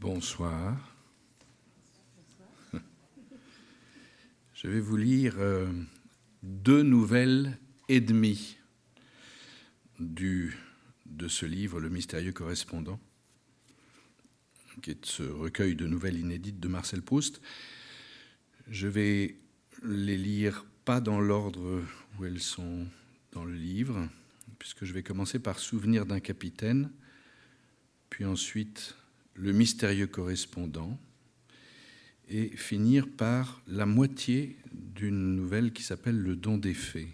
Bonsoir. Je vais vous lire euh, deux nouvelles et demie de ce livre, Le mystérieux correspondant, qui est ce recueil de nouvelles inédites de Marcel Proust. Je vais les lire pas dans l'ordre où elles sont dans le livre, puisque je vais commencer par Souvenir d'un capitaine, puis ensuite Le mystérieux correspondant, et finir par la moitié d'une nouvelle qui s'appelle Le don des fées.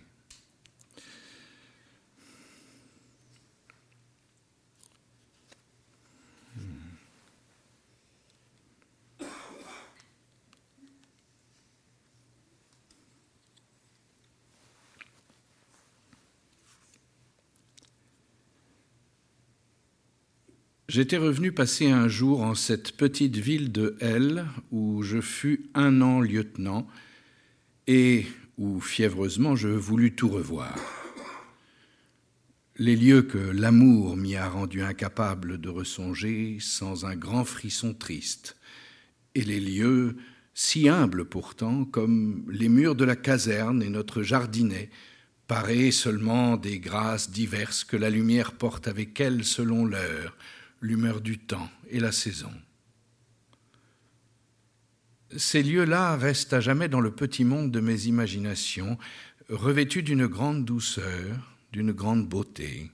J'étais revenu passer un jour en cette petite ville de L, où je fus un an lieutenant et où fiévreusement je voulus tout revoir. Les lieux que l'amour m'y a rendu incapable de ressonger sans un grand frisson triste, et les lieux si humbles pourtant comme les murs de la caserne et notre jardinet, parés seulement des grâces diverses que la lumière porte avec elle selon l'heure, l'humeur du temps et la saison. Ces lieux-là restent à jamais dans le petit monde de mes imaginations, revêtus d'une grande douceur, d'une grande beauté.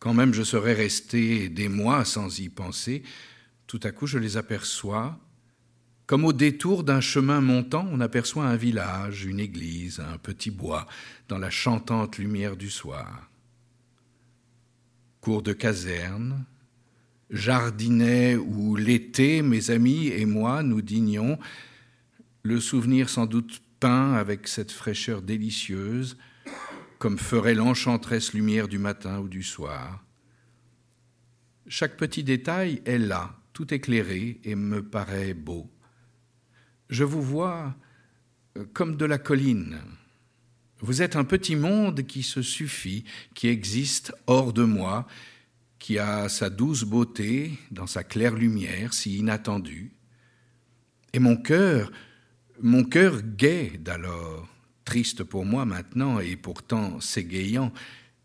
Quand même je serais resté des mois sans y penser, tout à coup je les aperçois, comme au détour d'un chemin montant, on aperçoit un village, une église, un petit bois, dans la chantante lumière du soir cours de caserne, jardinet où l'été, mes amis et moi, nous dînions, le souvenir sans doute peint avec cette fraîcheur délicieuse, comme ferait l'enchanteresse lumière du matin ou du soir. Chaque petit détail est là, tout éclairé, et me paraît beau. Je vous vois comme de la colline, vous êtes un petit monde qui se suffit, qui existe hors de moi, qui a sa douce beauté dans sa claire lumière si inattendue. Et mon cœur, mon cœur gai d'alors, triste pour moi maintenant et pourtant s'égayant,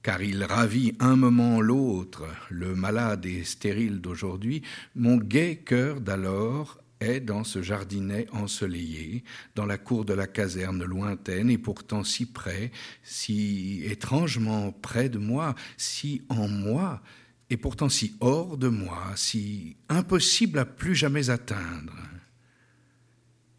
car il ravit un moment l'autre, le malade et stérile d'aujourd'hui, mon gai cœur d'alors dans ce jardinet ensoleillé, dans la cour de la caserne lointaine et pourtant si près, si étrangement près de moi, si en moi, et pourtant si hors de moi, si impossible à plus jamais atteindre.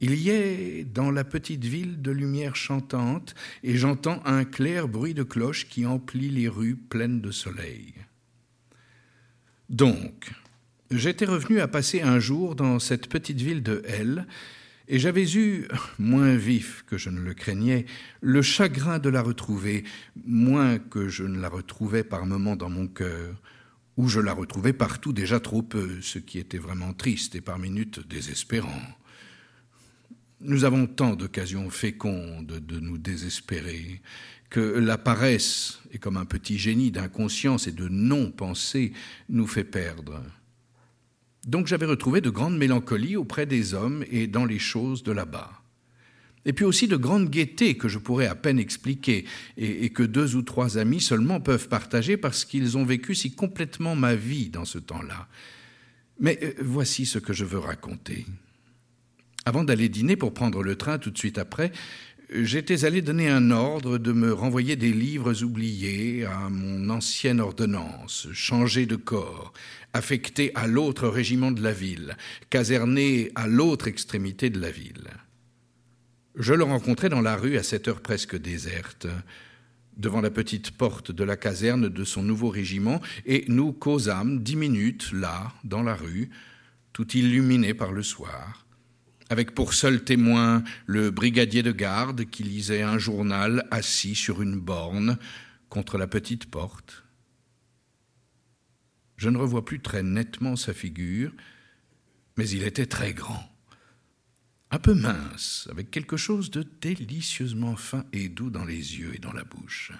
Il y est dans la petite ville de lumière chantante, et j'entends un clair bruit de cloche qui emplit les rues pleines de soleil. Donc, J'étais revenu à passer un jour dans cette petite ville de L, et j'avais eu, moins vif que je ne le craignais, le chagrin de la retrouver, moins que je ne la retrouvais par moments dans mon cœur, où je la retrouvais partout déjà trop peu, ce qui était vraiment triste et par minutes désespérant. Nous avons tant d'occasions fécondes de nous désespérer que la paresse, et comme un petit génie d'inconscience et de non-pensée, nous fait perdre. Donc j'avais retrouvé de grandes mélancolies auprès des hommes et dans les choses de là-bas. Et puis aussi de grandes gaietés que je pourrais à peine expliquer et, que deux ou trois amis seulement peuvent partager parce qu'ils ont vécu si complètement ma vie dans ce temps-là. Mais euh, voici ce que je veux raconter. Avant d'aller dîner pour prendre le train tout de suite après, j'étais allé donner un ordre de me renvoyer des livres oubliés à mon ancienne ordonnance, changé de corps, affecté à l'autre régiment de la ville, caserné à l'autre extrémité de la ville. Je le rencontrai dans la rue à cette heure presque déserte, devant la petite porte de la caserne de son nouveau régiment, et nous causâmes dix minutes là, dans la rue, tout illuminé par le soir, avec pour seul témoin le brigadier de garde qui lisait un journal assis sur une borne contre la petite porte. Je ne revois plus très nettement sa figure, mais il était très grand, un peu mince, avec quelque chose de délicieusement fin et doux dans les yeux et dans la bouche.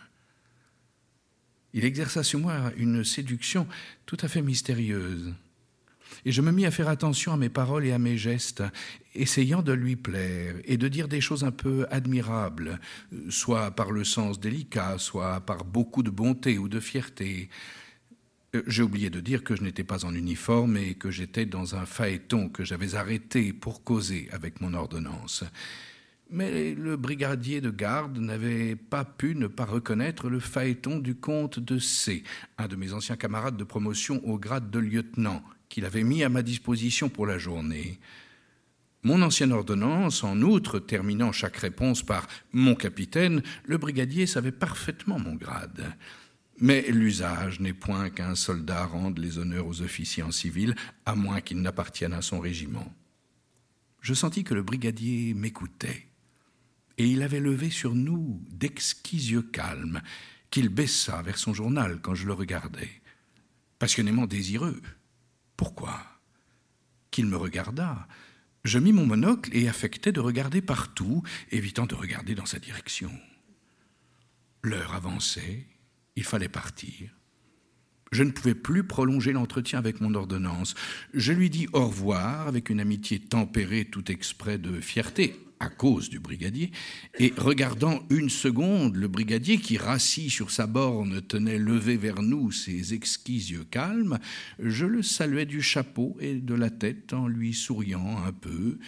Il exerça sur moi une séduction tout à fait mystérieuse. Et je me mis à faire attention à mes paroles et à mes gestes, essayant de lui plaire et de dire des choses un peu admirables, soit par le sens délicat, soit par beaucoup de bonté ou de fierté. Euh, j'ai oublié de dire que je n'étais pas en uniforme et que j'étais dans un phaéton que j'avais arrêté pour causer avec mon ordonnance. Mais le brigadier de garde n'avait pas pu ne pas reconnaître le phaéton du comte de C, un de mes anciens camarades de promotion au grade de lieutenant, qu'il avait mis à ma disposition pour la journée. Mon ancienne ordonnance, en outre, terminant chaque réponse par mon capitaine, le brigadier savait parfaitement mon grade. Mais l'usage n'est point qu'un soldat rende les honneurs aux officiers en civil, à moins qu'ils n'appartiennent à son régiment. Je sentis que le brigadier m'écoutait et il avait levé sur nous d'exquis yeux calmes, qu'il baissa vers son journal quand je le regardais, passionnément désireux. Pourquoi Qu'il me regardât. Je mis mon monocle et affectai de regarder partout, évitant de regarder dans sa direction. L'heure avançait, il fallait partir. Je ne pouvais plus prolonger l'entretien avec mon ordonnance. Je lui dis au revoir avec une amitié tempérée tout exprès de fierté, à cause du brigadier, et regardant une seconde le brigadier qui, rassis sur sa borne, tenait levé vers nous ses exquis yeux calmes, je le saluai du chapeau et de la tête en lui souriant un peu.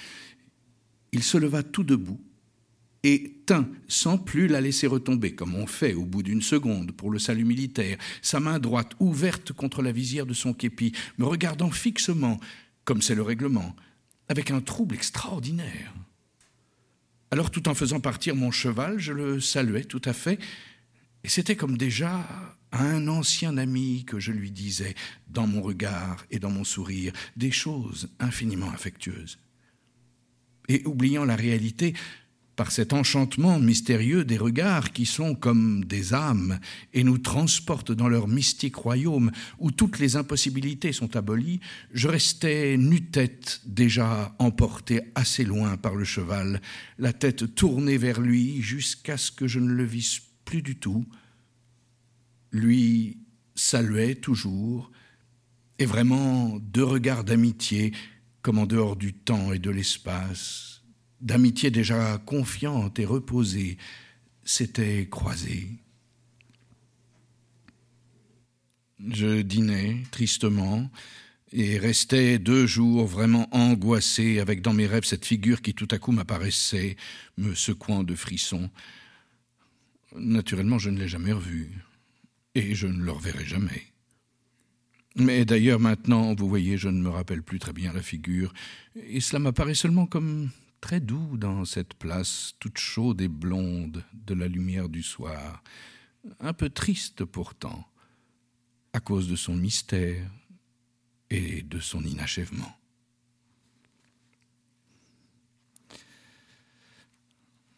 Il se leva tout debout et tint, sans plus la laisser retomber, comme on fait au bout d'une seconde pour le salut militaire, sa main droite ouverte contre la visière de son képi, me regardant fixement, comme c'est le règlement, avec un trouble extraordinaire. Alors, tout en faisant partir mon cheval, je le saluais tout à fait, et c'était comme déjà à un ancien ami que je lui disais, dans mon regard et dans mon sourire, des choses infiniment affectueuses. Et oubliant la réalité, par cet enchantement mystérieux des regards qui sont comme des âmes et nous transportent dans leur mystique royaume où toutes les impossibilités sont abolies, je restais nu-tête déjà emporté assez loin par le cheval, la tête tournée vers lui jusqu'à ce que je ne le visse plus du tout. Lui saluait toujours, et vraiment deux regards d'amitié comme en dehors du temps et de l'espace d'amitié déjà confiante et reposée, s'étaient croisés. Je dînais tristement et restais deux jours vraiment angoissé avec dans mes rêves cette figure qui tout à coup m'apparaissait, me secouant de frissons. Naturellement, je ne l'ai jamais revue et je ne le reverrai jamais. Mais d'ailleurs, maintenant, vous voyez, je ne me rappelle plus très bien la figure, et cela m'apparaît seulement comme très doux dans cette place toute chaude et blonde de la lumière du soir, un peu triste pourtant, à cause de son mystère et de son inachèvement.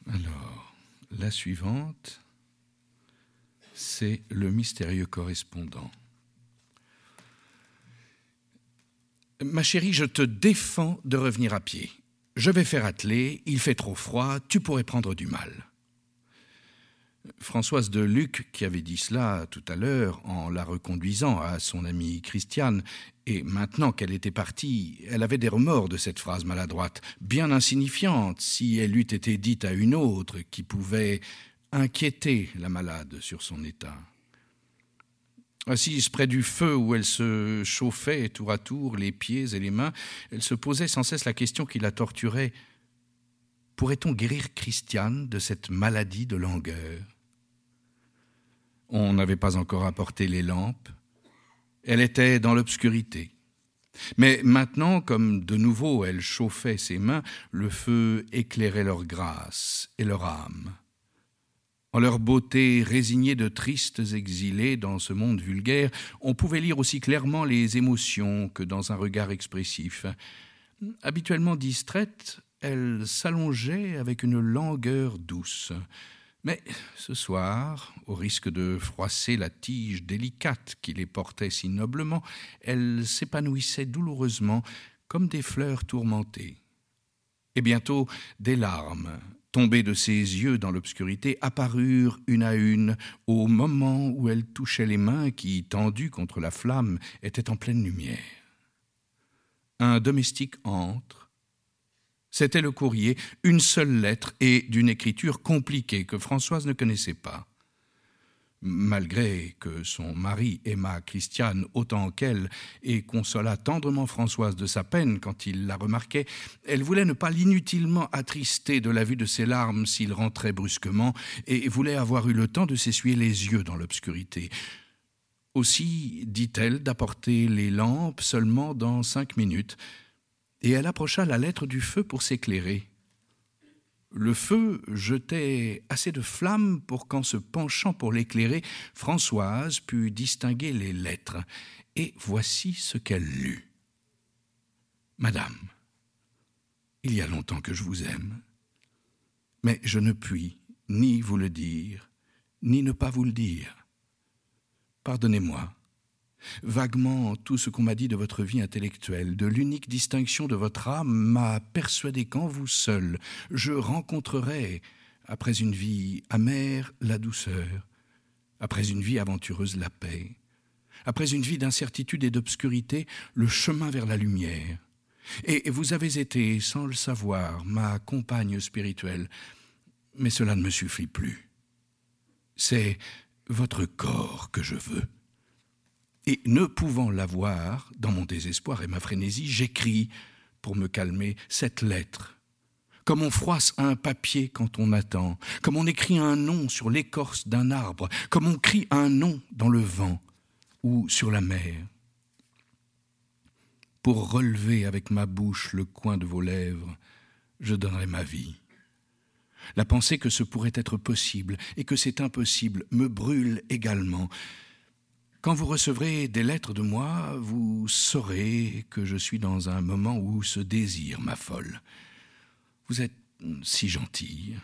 Alors, la suivante, c'est le mystérieux correspondant. Ma chérie, je te défends de revenir à pied. Je vais faire atteler, il fait trop froid, tu pourrais prendre du mal. Françoise de Luc, qui avait dit cela tout à l'heure en la reconduisant à son amie Christiane, et maintenant qu'elle était partie, elle avait des remords de cette phrase maladroite, bien insignifiante si elle eût été dite à une autre qui pouvait inquiéter la malade sur son état. Assise près du feu où elle se chauffait tour à tour les pieds et les mains, elle se posait sans cesse la question qui la torturait. Pourrait-on guérir Christiane de cette maladie de langueur? On n'avait pas encore apporté les lampes. Elle était dans l'obscurité. Mais maintenant, comme de nouveau elle chauffait ses mains, le feu éclairait leur grâce et leur âme. En leur beauté résignée de tristes exilés dans ce monde vulgaire, on pouvait lire aussi clairement les émotions que dans un regard expressif. Habituellement distraite, elle s'allongeait avec une langueur douce. Mais ce soir, au risque de froisser la tige délicate qui les portait si noblement, elle s'épanouissait douloureusement comme des fleurs tourmentées. Et bientôt des larmes tombées de ses yeux dans l'obscurité, apparurent une à une au moment où elle touchait les mains qui, tendues contre la flamme, étaient en pleine lumière. un domestique entre. C'était le courrier, une seule lettre et d'une écriture compliquée que Françoise ne connaissait pas. Malgré que son mari aima Christiane autant qu'elle et consola tendrement Françoise de sa peine quand il la remarquait, elle voulait ne pas l'inutilement attrister de la vue de ses larmes s'il rentrait brusquement et voulait avoir eu le temps de s'essuyer les yeux dans l'obscurité. Aussi dit-elle d'apporter les lampes seulement dans cinq minutes, et elle approcha la lettre du feu pour s'éclairer. Le feu jetait assez de flammes pour qu'en se penchant pour l'éclairer, Françoise pût distinguer les lettres. Et voici ce qu'elle lut. Madame, il y a longtemps que je vous aime, mais je ne puis ni vous le dire, ni ne pas vous le dire. Pardonnez-moi Vaguement, tout ce qu'on m'a dit de votre vie intellectuelle, de l'unique distinction de votre âme, m'a persuadé qu'en vous seul, je rencontrerai, après une vie amère, la douceur, après une vie aventureuse, la paix, après une vie d'incertitude et d'obscurité, le chemin vers la lumière. Et vous avez été, sans le savoir, ma compagne spirituelle, mais cela ne me suffit plus. C'est votre corps que je veux. Et ne pouvant l'avoir, dans mon désespoir et ma frénésie, j'écris, pour me calmer, cette lettre. Comme on froisse un papier quand on attend, comme on écrit un nom sur l'écorce d'un arbre, comme on crie un nom dans le vent ou sur la mer. Pour relever avec ma bouche le coin de vos lèvres, je donnerai ma vie. La pensée que ce pourrait être possible et que c'est impossible me brûle également, quand vous recevrez des lettres de moi, vous saurez que je suis dans un moment où ce désir m'affole. Vous êtes si gentille,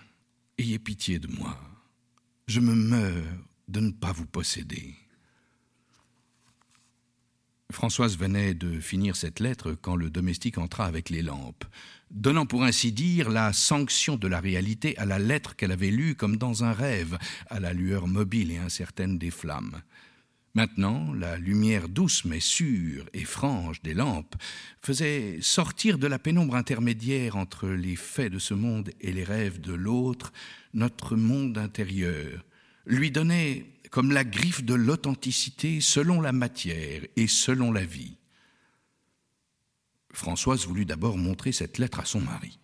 ayez pitié de moi. Je me meurs de ne pas vous posséder. Françoise venait de finir cette lettre quand le domestique entra avec les lampes, donnant pour ainsi dire la sanction de la réalité à la lettre qu'elle avait lue comme dans un rêve, à la lueur mobile et incertaine des flammes. Maintenant, la lumière douce mais sûre et franche des lampes faisait sortir de la pénombre intermédiaire entre les faits de ce monde et les rêves de l'autre notre monde intérieur, lui donnait comme la griffe de l'authenticité selon la matière et selon la vie. Françoise voulut d'abord montrer cette lettre à son mari.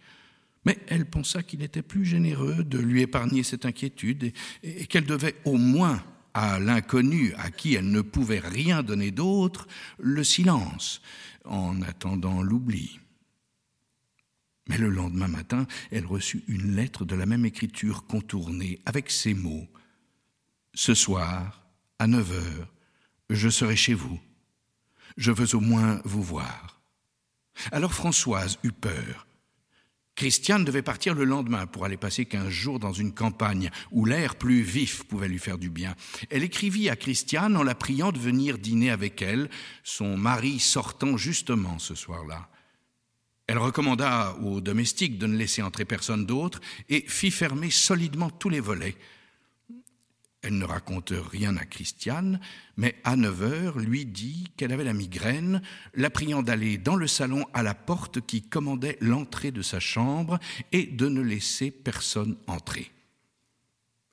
Mais elle pensa qu'il était plus généreux de lui épargner cette inquiétude et, qu'elle devait au moins à l'inconnu à qui elle ne pouvait rien donner d'autre le silence, en attendant l'oubli. Mais le lendemain matin, elle reçut une lettre de la même écriture contournée, avec ces mots Ce soir, à neuf heures, je serai chez vous. Je veux au moins vous voir. Alors Françoise eut peur Christiane devait partir le lendemain pour aller passer quinze jours dans une campagne où l'air plus vif pouvait lui faire du bien. Elle écrivit à Christiane en la priant de venir dîner avec elle, son mari sortant justement ce soir-là. Elle recommanda aux domestiques de ne laisser entrer personne d'autre et fit fermer solidement tous les volets. Elle ne raconte rien à Christiane, mais à 9 heures lui dit qu'elle avait la migraine, la priant d'aller dans le salon à la porte qui commandait l'entrée de sa chambre et de ne laisser personne entrer.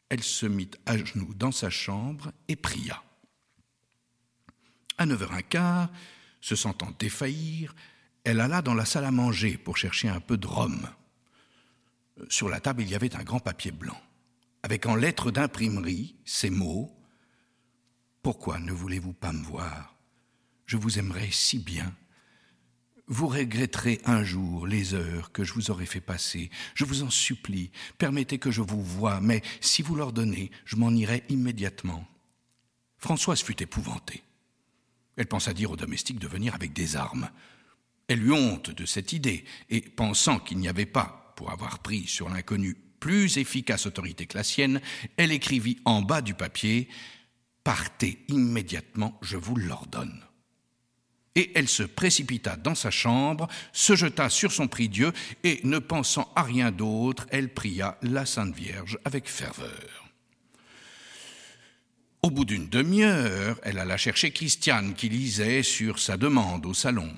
Elle se mit à genoux dans sa chambre et pria. À 9h15, se sentant défaillir, elle alla dans la salle à manger pour chercher un peu de rhum. Sur la table, il y avait un grand papier blanc avec en lettres d'imprimerie ces mots Pourquoi ne voulez-vous pas me voir? Je vous aimerais si bien. Vous regretterez un jour les heures que je vous aurais fait passer. Je vous en supplie, permettez que je vous voie, mais si vous l'ordonnez, je m'en irai immédiatement. Françoise fut épouvantée. Elle pensa dire au domestique de venir avec des armes. Elle eut honte de cette idée, et pensant qu'il n'y avait pas, pour avoir pris sur l'inconnu plus efficace autorité que la sienne, elle écrivit en bas du papier Partez immédiatement, je vous l'ordonne. Et elle se précipita dans sa chambre, se jeta sur son prie-dieu, et ne pensant à rien d'autre, elle pria la Sainte Vierge avec ferveur. Au bout d'une demi-heure, elle alla chercher Christiane qui lisait sur sa demande au salon.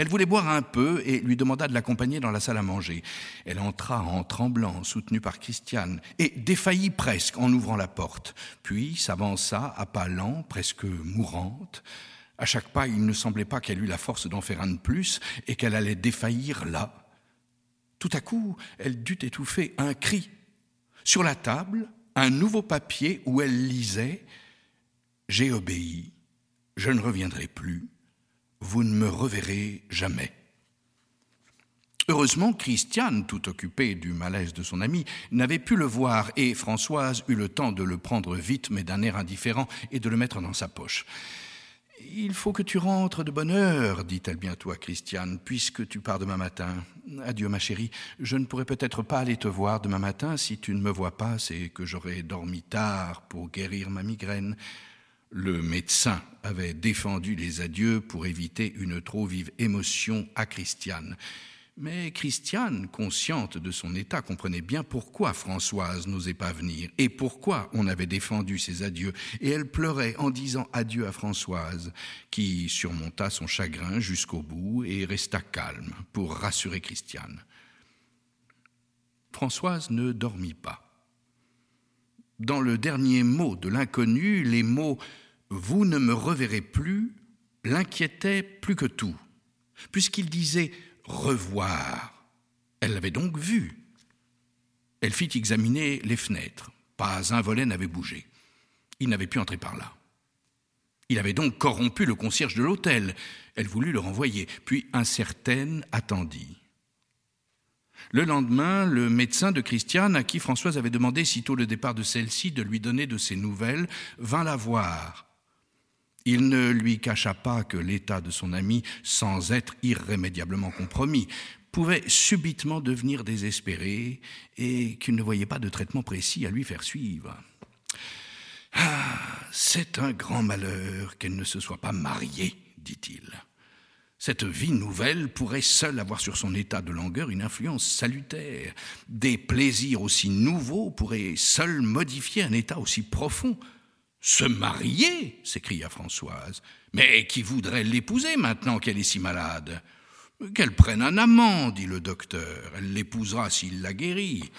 Elle voulait boire un peu et lui demanda de l'accompagner dans la salle à manger. Elle entra en tremblant, soutenue par Christiane, et défaillit presque en ouvrant la porte, puis s'avança à pas lents, presque mourante. À chaque pas, il ne semblait pas qu'elle eût la force d'en faire un de plus et qu'elle allait défaillir là. Tout à coup, elle dut étouffer un cri. Sur la table, un nouveau papier où elle lisait J'ai obéi, je ne reviendrai plus vous ne me reverrez jamais. Heureusement, Christiane, tout occupée du malaise de son ami, n'avait pu le voir et Françoise eut le temps de le prendre vite mais d'un air indifférent et de le mettre dans sa poche. Il faut que tu rentres de bonne heure, dit-elle bientôt à Christiane, puisque tu pars demain matin. Adieu, ma chérie. Je ne pourrai peut-être pas aller te voir demain matin si tu ne me vois pas, c'est que j'aurai dormi tard pour guérir ma migraine. Le médecin avait défendu les adieux pour éviter une trop vive émotion à Christiane. Mais Christiane, consciente de son état, comprenait bien pourquoi Françoise n'osait pas venir et pourquoi on avait défendu ses adieux, et elle pleurait en disant adieu à Françoise, qui surmonta son chagrin jusqu'au bout et resta calme pour rassurer Christiane. Françoise ne dormit pas. Dans le dernier mot de l'inconnu, les mots vous ne me reverrez plus l'inquiétait plus que tout, puisqu'il disait revoir. Elle l'avait donc vu. Elle fit examiner les fenêtres. Pas un volet n'avait bougé. Il n'avait pu entrer par là. Il avait donc corrompu le concierge de l'hôtel. Elle voulut le renvoyer, puis incertaine attendit. Le lendemain, le médecin de Christiane, à qui Françoise avait demandé, sitôt le départ de celle-ci, de lui donner de ses nouvelles, vint la voir il ne lui cacha pas que l'état de son ami, sans être irrémédiablement compromis, pouvait subitement devenir désespéré et qu'il ne voyait pas de traitement précis à lui faire suivre. Ah, c'est un grand malheur qu'elle ne se soit pas mariée, dit-il. Cette vie nouvelle pourrait seule avoir sur son état de langueur une influence salutaire. Des plaisirs aussi nouveaux pourraient seuls modifier un état aussi profond. Se marier s'écria Françoise. Mais qui voudrait l'épouser maintenant qu'elle est si malade? Qu'elle prenne un amant, dit le docteur. Elle l'épousera s'il la guérit.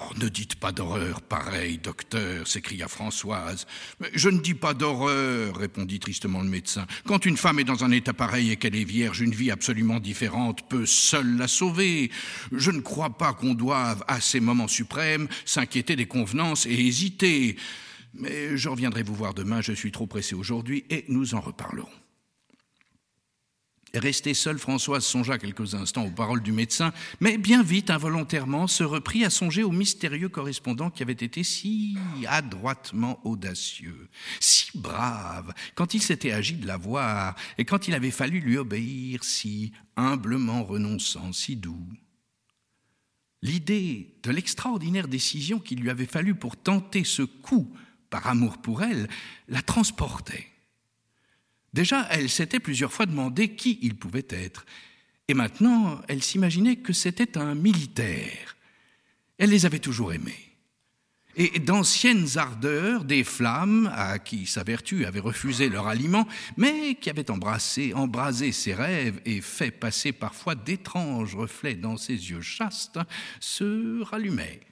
Oh, ne dites pas d'horreur pareil, docteur, s'écria Françoise. Je ne dis pas d'horreur, répondit tristement le médecin. Quand une femme est dans un état pareil et qu'elle est vierge, une vie absolument différente peut seule la sauver. Je ne crois pas qu'on doive, à ces moments suprêmes, s'inquiéter des convenances et hésiter. Mais je reviendrai vous voir demain, je suis trop pressé aujourd'hui, et nous en reparlerons. Restée seule, Françoise songea quelques instants aux paroles du médecin, mais bien vite, involontairement, se reprit à songer au mystérieux correspondant qui avait été si adroitement audacieux, si brave, quand il s'était agi de la voir, et quand il avait fallu lui obéir, si humblement renonçant, si doux. L'idée de l'extraordinaire décision qu'il lui avait fallu pour tenter ce coup par amour pour elle, la transportait. Déjà, elle s'était plusieurs fois demandé qui il pouvait être, et maintenant, elle s'imaginait que c'était un militaire. Elle les avait toujours aimés. Et d'anciennes ardeurs, des flammes à qui sa vertu avait refusé leur aliment, mais qui avaient embrassé, embrasé ses rêves et fait passer parfois d'étranges reflets dans ses yeux chastes, se rallumaient.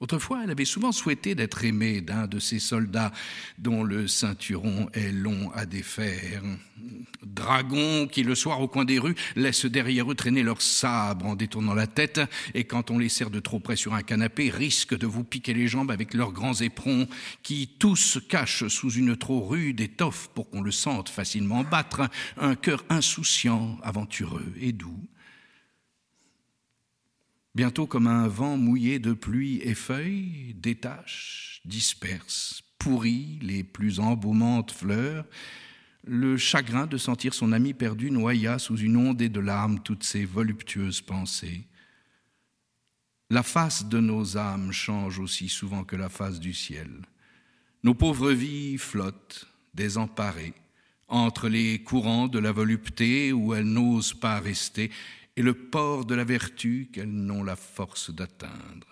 Autrefois, elle avait souvent souhaité d'être aimée d'un de ces soldats dont le ceinturon est long à défaire. Dragons qui, le soir au coin des rues, laissent derrière eux traîner leurs sabres en détournant la tête, et quand on les serre de trop près sur un canapé, risquent de vous piquer les jambes avec leurs grands éperons, qui tous cachent sous une trop rude étoffe pour qu'on le sente facilement battre, un cœur insouciant, aventureux et doux. Bientôt, comme un vent mouillé de pluie et feuilles, détache, disperse, pourrit les plus embaumantes fleurs, le chagrin de sentir son ami perdu noya sous une ondée de larmes toutes ses voluptueuses pensées. La face de nos âmes change aussi souvent que la face du ciel. Nos pauvres vies flottent, désemparées, entre les courants de la volupté où elles n'osent pas rester, et le port de la vertu qu'elles n'ont la force d'atteindre.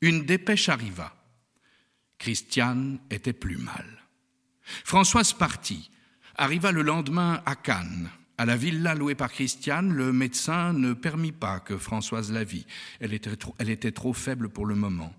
Une dépêche arriva. Christiane était plus mal. Françoise partit, arriva le lendemain à Cannes, À la villa louée par Christiane, le médecin ne permit pas que Françoise la vît. Elle était trop, elle était trop faible pour le moment.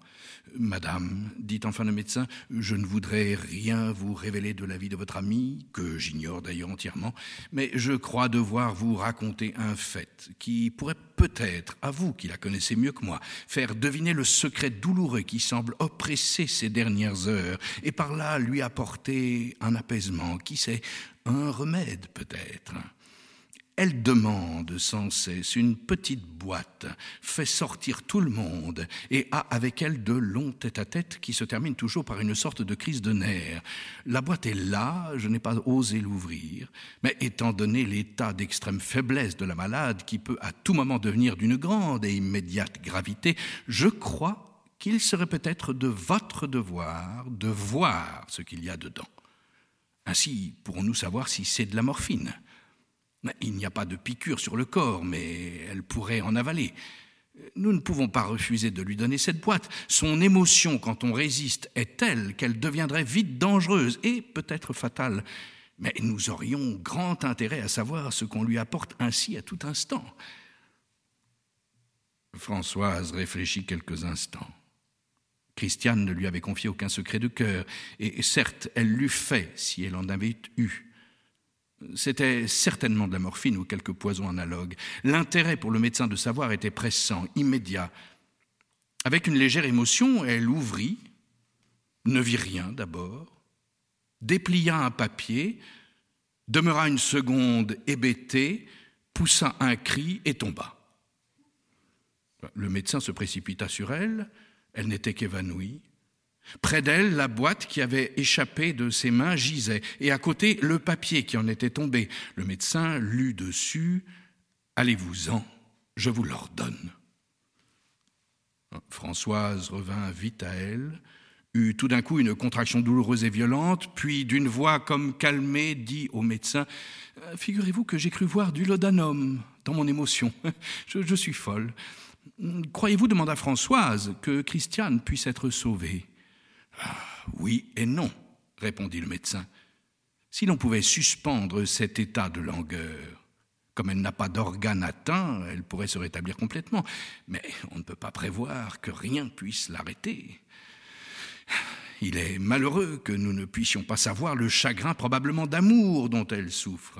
Madame, dit enfin le médecin, je ne voudrais rien vous révéler de la vie de votre amie, que j'ignore d'ailleurs entièrement, mais je crois devoir vous raconter un fait qui pourrait peut-être, à vous qui la connaissez mieux que moi, faire deviner le secret douloureux qui semble oppresser ces dernières heures, et par là lui apporter un apaisement, qui sait, un remède peut-être. Elle demande sans cesse une petite boîte, fait sortir tout le monde et a avec elle de longs tête-à-tête qui se terminent toujours par une sorte de crise de nerfs. La boîte est là, je n'ai pas osé l'ouvrir, mais étant donné l'état d'extrême faiblesse de la malade qui peut à tout moment devenir d'une grande et immédiate gravité, je crois qu'il serait peut-être de votre devoir de voir ce qu'il y a dedans. Ainsi pourrons-nous savoir si c'est de la morphine. Il n'y a pas de piqûre sur le corps, mais elle pourrait en avaler. Nous ne pouvons pas refuser de lui donner cette boîte. Son émotion quand on résiste est telle qu'elle deviendrait vite dangereuse et peut-être fatale. Mais nous aurions grand intérêt à savoir ce qu'on lui apporte ainsi à tout instant. Françoise réfléchit quelques instants. Christiane ne lui avait confié aucun secret de cœur, et certes, elle l'eût fait si elle en avait eu. C'était certainement de la morphine ou quelque poison analogue. L'intérêt pour le médecin de savoir était pressant, immédiat. Avec une légère émotion, elle ouvrit, ne vit rien d'abord, déplia un papier, demeura une seconde hébétée, poussa un cri et tomba. Le médecin se précipita sur elle, elle n'était qu'évanouie. Près d'elle, la boîte qui avait échappé de ses mains gisait, et à côté, le papier qui en était tombé. Le médecin lut dessus Allez-vous-en, je vous l'ordonne. Françoise revint vite à elle, eut tout d'un coup une contraction douloureuse et violente, puis d'une voix comme calmée dit au médecin Figurez-vous que j'ai cru voir du laudanum dans mon émotion. Je, je suis folle. Croyez-vous, demanda Françoise, que Christiane puisse être sauvée? Ah, oui et non, répondit le médecin. Si l'on pouvait suspendre cet état de langueur, comme elle n'a pas d'organe atteint, elle pourrait se rétablir complètement. Mais on ne peut pas prévoir que rien puisse l'arrêter. Il est malheureux que nous ne puissions pas savoir le chagrin probablement d'amour dont elle souffre.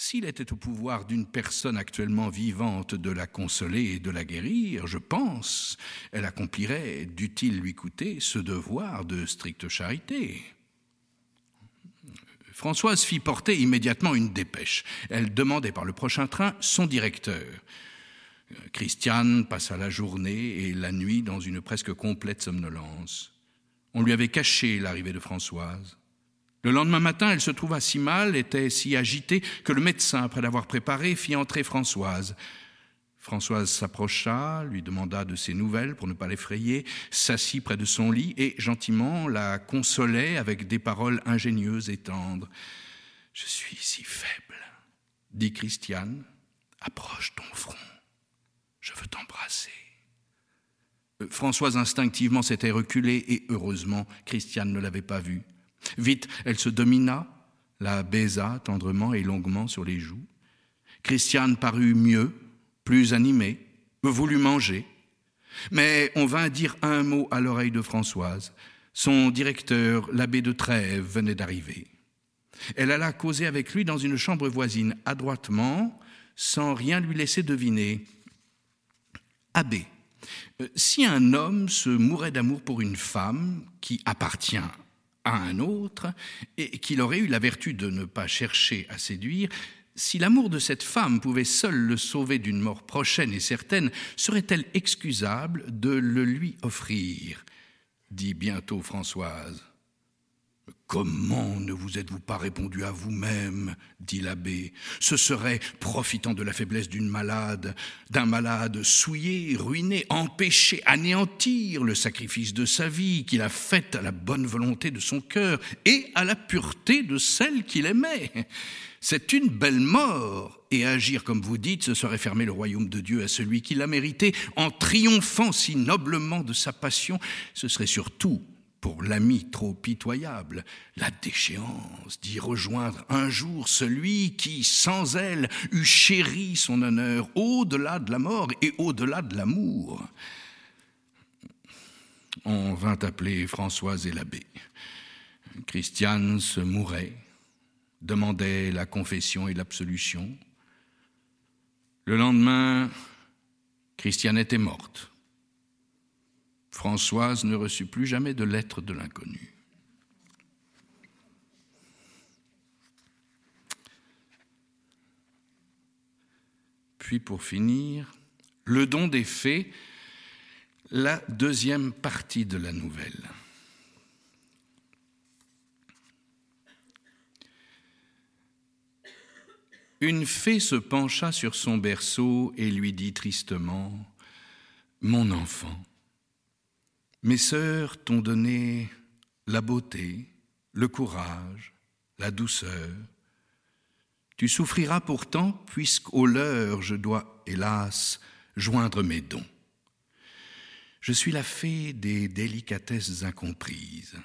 S'il était au pouvoir d'une personne actuellement vivante de la consoler et de la guérir, je pense, elle accomplirait, dût-il lui coûter, ce devoir de stricte charité. Françoise fit porter immédiatement une dépêche. Elle demandait par le prochain train son directeur. Christiane passa la journée et la nuit dans une presque complète somnolence. On lui avait caché l'arrivée de Françoise. Le lendemain matin, elle se trouva si mal, était si agitée, que le médecin, après l'avoir préparée, fit entrer Françoise. Françoise s'approcha, lui demanda de ses nouvelles pour ne pas l'effrayer, s'assit près de son lit et gentiment la consolait avec des paroles ingénieuses et tendres. Je suis si faible, dit Christiane. Approche ton front, je veux t'embrasser. Euh, Françoise instinctivement s'était reculée et heureusement Christiane ne l'avait pas vue. Vite, elle se domina, la baisa tendrement et longuement sur les joues. Christiane parut mieux, plus animée, voulut manger. Mais on vint dire un mot à l'oreille de Françoise. Son directeur, l'abbé de Trèves, venait d'arriver. Elle alla causer avec lui dans une chambre voisine, adroitement, sans rien lui laisser deviner. Abbé, euh, si un homme se mourait d'amour pour une femme qui appartient à un autre, et qu'il aurait eu la vertu de ne pas chercher à séduire, si l'amour de cette femme pouvait seul le sauver d'une mort prochaine et certaine, serait-elle excusable de le lui offrir? dit bientôt Françoise. Comment ne vous êtes-vous pas répondu à vous-même dit l'abbé. Ce serait, profitant de la faiblesse d'une malade, d'un malade souillé, ruiné, empêcher, anéantir le sacrifice de sa vie qu'il a fait à la bonne volonté de son cœur et à la pureté de celle qu'il aimait. C'est une belle mort, et agir comme vous dites, ce serait fermer le royaume de Dieu à celui qui l'a mérité en triomphant si noblement de sa passion, ce serait surtout pour l'ami trop pitoyable, la déchéance d'y rejoindre un jour celui qui, sans elle, eût chéri son honneur au-delà de la mort et au-delà de l'amour. On vint appeler Françoise et l'abbé. Christiane se mourait, demandait la confession et l'absolution. Le lendemain, Christiane était morte. Françoise ne reçut plus jamais de lettre de l'inconnu. Puis pour finir, le don des fées, la deuxième partie de la nouvelle. Une fée se pencha sur son berceau et lui dit tristement Mon enfant, mes sœurs t'ont donné la beauté, le courage, la douceur. Tu souffriras pourtant, puisqu'au leur je dois, hélas, joindre mes dons. Je suis la fée des délicatesses incomprises.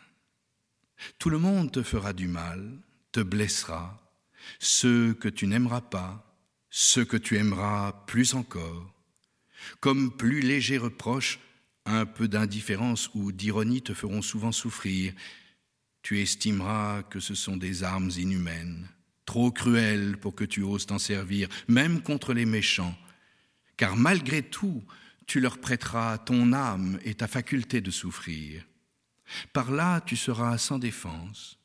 Tout le monde te fera du mal, te blessera, ceux que tu n'aimeras pas, ceux que tu aimeras plus encore. Comme plus léger reproche, un peu d'indifférence ou d'ironie te feront souvent souffrir. Tu estimeras que ce sont des armes inhumaines, trop cruelles pour que tu oses t'en servir, même contre les méchants, car malgré tout, tu leur prêteras ton âme et ta faculté de souffrir. Par là, tu seras sans défense.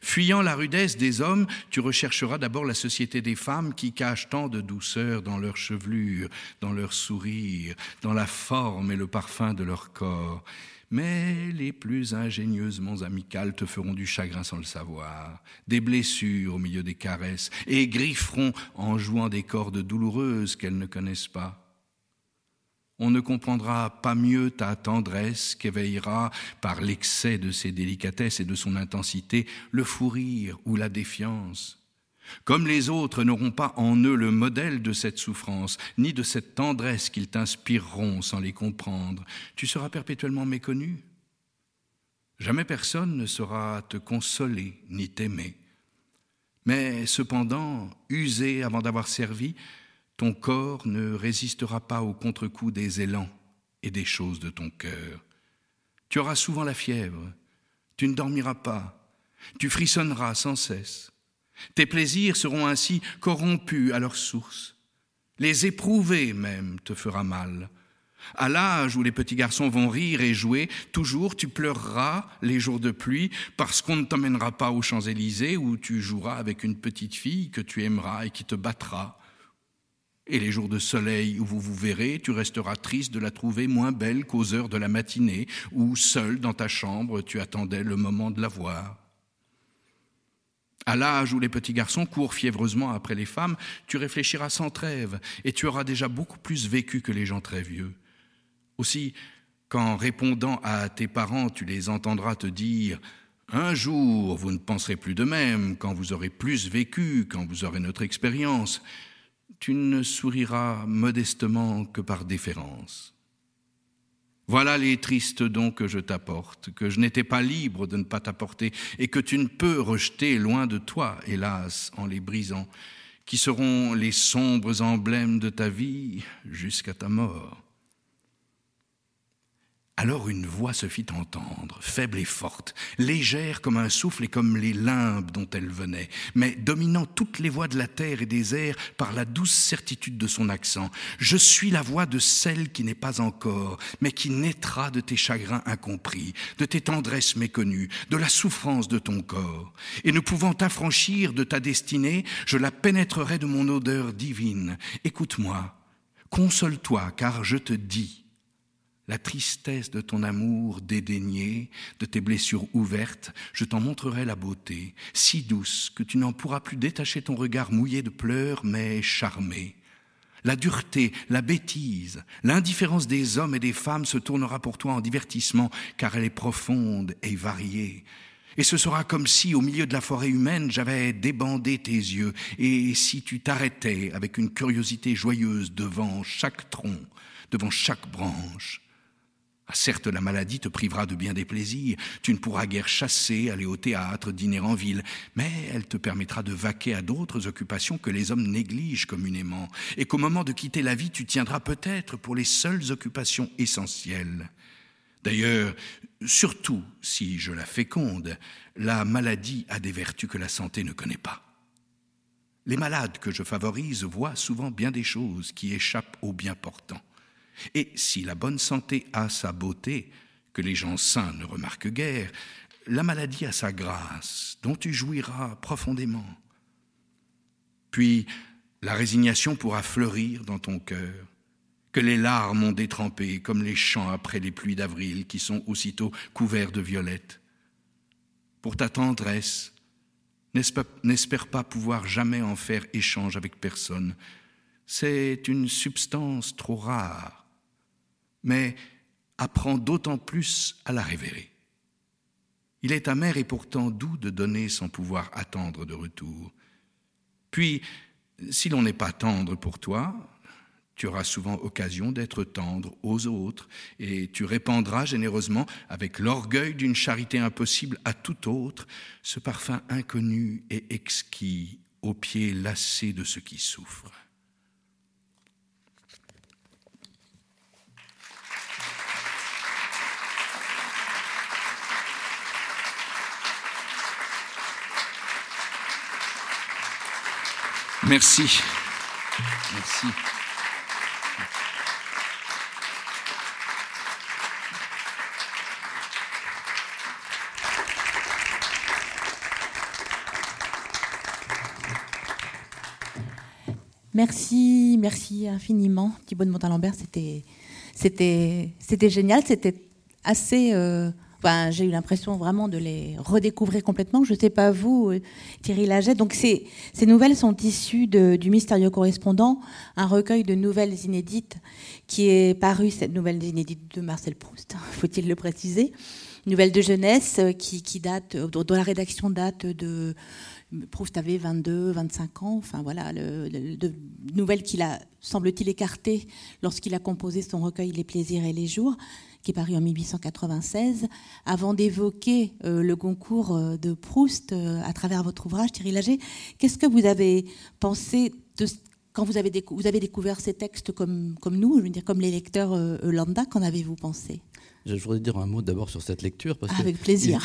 Fuyant la rudesse des hommes, tu rechercheras d'abord la société des femmes qui cachent tant de douceur dans leur chevelure, dans leur sourire, dans la forme et le parfum de leur corps. Mais les plus ingénieusement amicales te feront du chagrin sans le savoir, des blessures au milieu des caresses, et grifferont en jouant des cordes douloureuses qu'elles ne connaissent pas on ne comprendra pas mieux ta tendresse qu'éveillera, par l'excès de ses délicatesses et de son intensité, le fou rire ou la défiance. Comme les autres n'auront pas en eux le modèle de cette souffrance, ni de cette tendresse qu'ils t'inspireront sans les comprendre, tu seras perpétuellement méconnu. Jamais personne ne saura te consoler ni t'aimer. Mais cependant, usé avant d'avoir servi, ton corps ne résistera pas au contre-coup des élans et des choses de ton cœur. Tu auras souvent la fièvre, tu ne dormiras pas, tu frissonneras sans cesse. Tes plaisirs seront ainsi corrompus à leur source. Les éprouver même te fera mal. À l'âge où les petits garçons vont rire et jouer, toujours tu pleureras les jours de pluie parce qu'on ne t'emmènera pas aux Champs-Élysées où tu joueras avec une petite fille que tu aimeras et qui te battra. Et les jours de soleil où vous vous verrez, tu resteras triste de la trouver moins belle qu'aux heures de la matinée, où, seul dans ta chambre, tu attendais le moment de la voir. À l'âge où les petits garçons courent fiévreusement après les femmes, tu réfléchiras sans trêve, et tu auras déjà beaucoup plus vécu que les gens très vieux. Aussi, quand répondant à tes parents, tu les entendras te dire un jour, vous ne penserez plus de même, quand vous aurez plus vécu, quand vous aurez notre expérience, tu ne souriras modestement que par déférence. Voilà les tristes dons que je t'apporte, que je n'étais pas libre de ne pas t'apporter, et que tu ne peux rejeter loin de toi, hélas, en les brisant, qui seront les sombres emblèmes de ta vie jusqu'à ta mort. Alors une voix se fit entendre, faible et forte, légère comme un souffle et comme les limbes dont elle venait, mais dominant toutes les voix de la terre et des airs par la douce certitude de son accent. Je suis la voix de celle qui n'est pas encore, mais qui naîtra de tes chagrins incompris, de tes tendresses méconnues, de la souffrance de ton corps. Et ne pouvant t'affranchir de ta destinée, je la pénétrerai de mon odeur divine. Écoute-moi, console-toi, car je te dis, la tristesse de ton amour dédaigné, de tes blessures ouvertes, je t'en montrerai la beauté, si douce que tu n'en pourras plus détacher ton regard mouillé de pleurs, mais charmé. La dureté, la bêtise, l'indifférence des hommes et des femmes se tournera pour toi en divertissement, car elle est profonde et variée. Et ce sera comme si, au milieu de la forêt humaine, j'avais débandé tes yeux, et si tu t'arrêtais avec une curiosité joyeuse devant chaque tronc, devant chaque branche, Ah, certes, la maladie te privera de bien des plaisirs. Tu ne pourras guère chasser, aller au théâtre, dîner en ville, mais elle te permettra de vaquer à d'autres occupations que les hommes négligent communément, et qu'au moment de quitter la vie, tu tiendras peut-être pour les seules occupations essentielles. D'ailleurs, surtout si je la féconde, la maladie a des vertus que la santé ne connaît pas. Les malades que je favorise voient souvent bien des choses qui échappent aux bien portants. Et si la bonne santé a sa beauté, que les gens sains ne remarquent guère, la maladie a sa grâce, dont tu jouiras profondément. Puis la résignation pourra fleurir dans ton cœur, que les larmes ont détrempé comme les champs après les pluies d'avril qui sont aussitôt couverts de violettes. Pour ta tendresse, n'espère pas pouvoir jamais en faire échange avec personne. C'est une substance trop rare mais apprend d'autant plus à la révérer. Il est amer et pourtant doux de donner sans pouvoir attendre de retour. Puis, si l'on n'est pas tendre pour toi, tu auras souvent occasion d'être tendre aux autres, et tu répandras généreusement, avec l'orgueil d'une charité impossible à tout autre, ce parfum inconnu et exquis aux pieds lassés de ceux qui souffrent. Merci. Merci. Merci, merci infiniment, Thibaut de Montalembert. C'était, c'était, c'était génial. C'était assez euh, j'ai eu l'impression vraiment de les redécouvrir complètement. Je ne sais pas vous, euh, Thierry Laget. Donc ces, nouvelles sont issues du Mystérieux Correspondant, un recueil de nouvelles inédites qui est paru, cette nouvelle inédite de Marcel Proust, faut-il le préciser. Nouvelle de jeunesse euh, qui date, euh, dont la rédaction date de Proust avait 22, 25 ans, enfin voilà, de nouvelles qu'il a, semble-t-il, écartées lorsqu'il a composé son recueil Les plaisirs et les jours qui est paru en 1896, avant d'évoquer euh, le concours euh, de Proust euh, à travers votre ouvrage, Thierry Lager. Qu'est-ce que vous avez pensé quand vous avez, vous avez découvert ces textes comme, comme nous, je veux dire comme les lecteurs lambda, qu'en avez-vous pensé? Je voudrais dire un mot d'abord sur cette lecture. Parce Avec plaisir.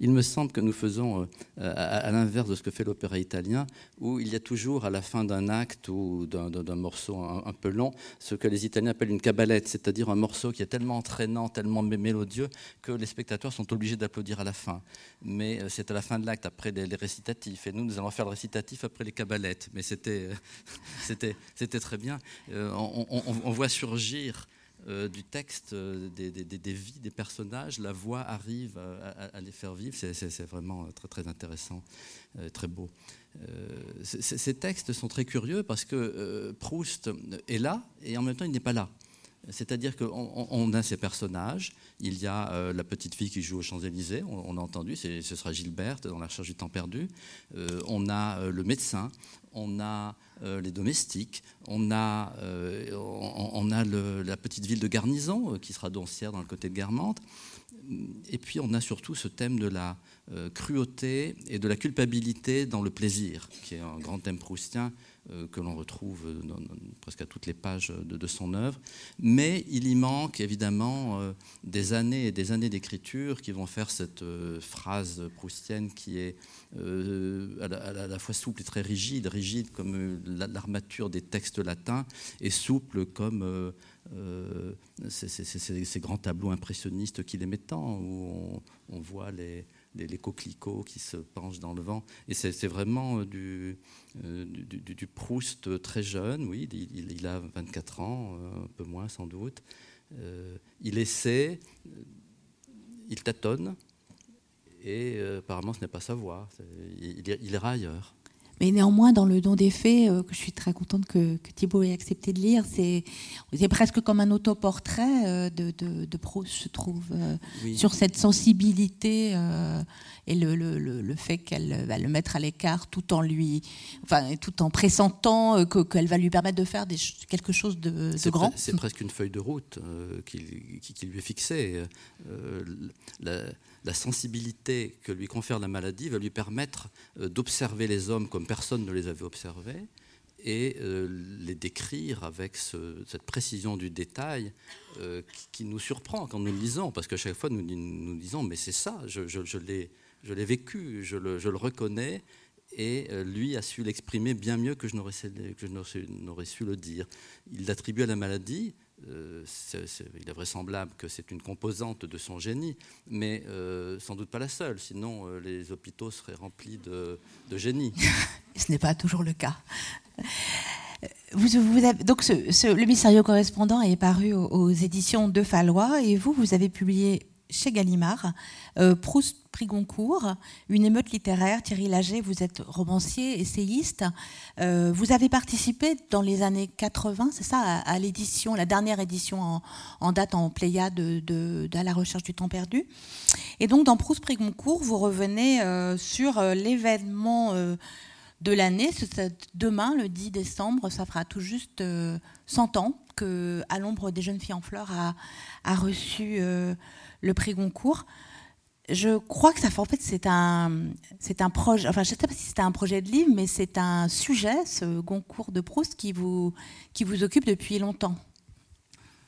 Il, me semble que nous faisons euh, à, l'inverse de ce que fait l'opéra italien, où il y a toujours à la fin d'un acte ou d'un morceau un, peu long, ce que les Italiens appellent une cabalette, c'est-à-dire un morceau qui est tellement entraînant, tellement mélodieux, que les spectateurs sont obligés d'applaudir à la fin. Mais euh, c'est à la fin de l'acte, après les, récitatifs. Et nous, nous allons faire le récitatif après les cabalettes. Mais c'était c'était très bien. Euh, on, on, voit surgir euh, du texte, euh, des, vies des personnages, la voix arrive à, les faire vivre. C'est vraiment très, très intéressant, euh, très beau. ces textes sont très curieux parce que Proust est là et en même temps il n'est pas là. C'est-à-dire qu'on a ces personnages. Il y a la petite fille qui joue aux Champs-Élysées, on, a entendu, ce sera Gilberte dans La recherche du temps perdu. on a le médecin, on a euh, les domestiques, on a, euh, la petite ville de Garnison, euh, qui sera doncière dans le côté de Guermantes, et puis on a surtout ce thème de la cruauté et de la culpabilité dans le plaisir, qui est un grand thème proustien que l'on retrouve presque à toutes les pages de, son œuvre. Mais il y manque évidemment des années et des années d'écriture qui vont faire cette phrase proustienne qui est euh, à, la, fois souple et très rigide, rigide comme euh, l'armature des textes latins, et souple comme euh, ces, grands tableaux impressionnistes qu'il aimait tant, où on, voit les, les, coquelicots qui se penchent dans le vent. Et c'est vraiment du, du, Proust très jeune, oui, il, il, a 24 ans, un peu moins sans doute. il essaie, il tâtonne, et euh, apparemment ce n'est pas sa voix, il, ira ailleurs. Mais néanmoins, dans le don des faits, euh, que je suis très contente que, que Thibault ait accepté de lire, c'est presque comme un autoportrait euh, de, de, Proust, je trouve, euh, sur cette sensibilité et le, le, le, fait qu'elle va le mettre à l'écart tout en lui, enfin, tout en pressentant qu'elle va lui permettre de faire des, quelque chose de, grand. C'est presque une feuille de route qui, qui, lui est fixée. La, la sensibilité que lui confère la maladie va lui permettre euh, d'observer les hommes comme personne ne les avait observés et euh, les décrire avec cette précision du détail euh, qui, nous surprend quand nous le lisons, parce qu'à chaque fois nous nous disons mais c'est ça, je, je, l'ai vécu, je le, je le, reconnais, et lui a su l'exprimer bien mieux que je n'aurais su le dire. Il l'attribue à la maladie, euh, il est vraisemblable que c'est une composante de son génie, mais euh, sans doute pas la seule, sinon euh, les hôpitaux seraient remplis de, génie. ce n'est pas toujours le cas. Donc le mystérieux correspondant est paru aux, aux éditions de Fallois et vous, vous avez publié chez Gallimard. Proust, prix Goncourt, une émeute littéraire. Thierry Lager, vous êtes romancier, essayiste. Euh, vous avez participé dans les années 80, c'est ça, à, l'édition, la dernière édition en, date en Pléiade de, la recherche du temps perdu. Et donc, dans Proust, prix Goncourt, vous revenez euh, sur l'événement de l'année. Demain, le 10 décembre, ça fera tout juste 100 ans que À l'ombre des jeunes filles en fleurs a reçu le prix Goncourt. Je crois que ça fait, en fait, c'est un, c'est un projet, enfin, je ne sais pas si c'était un projet de livre, mais c'est un sujet, ce Goncourt de Proust, qui vous, qui vous occupe depuis longtemps.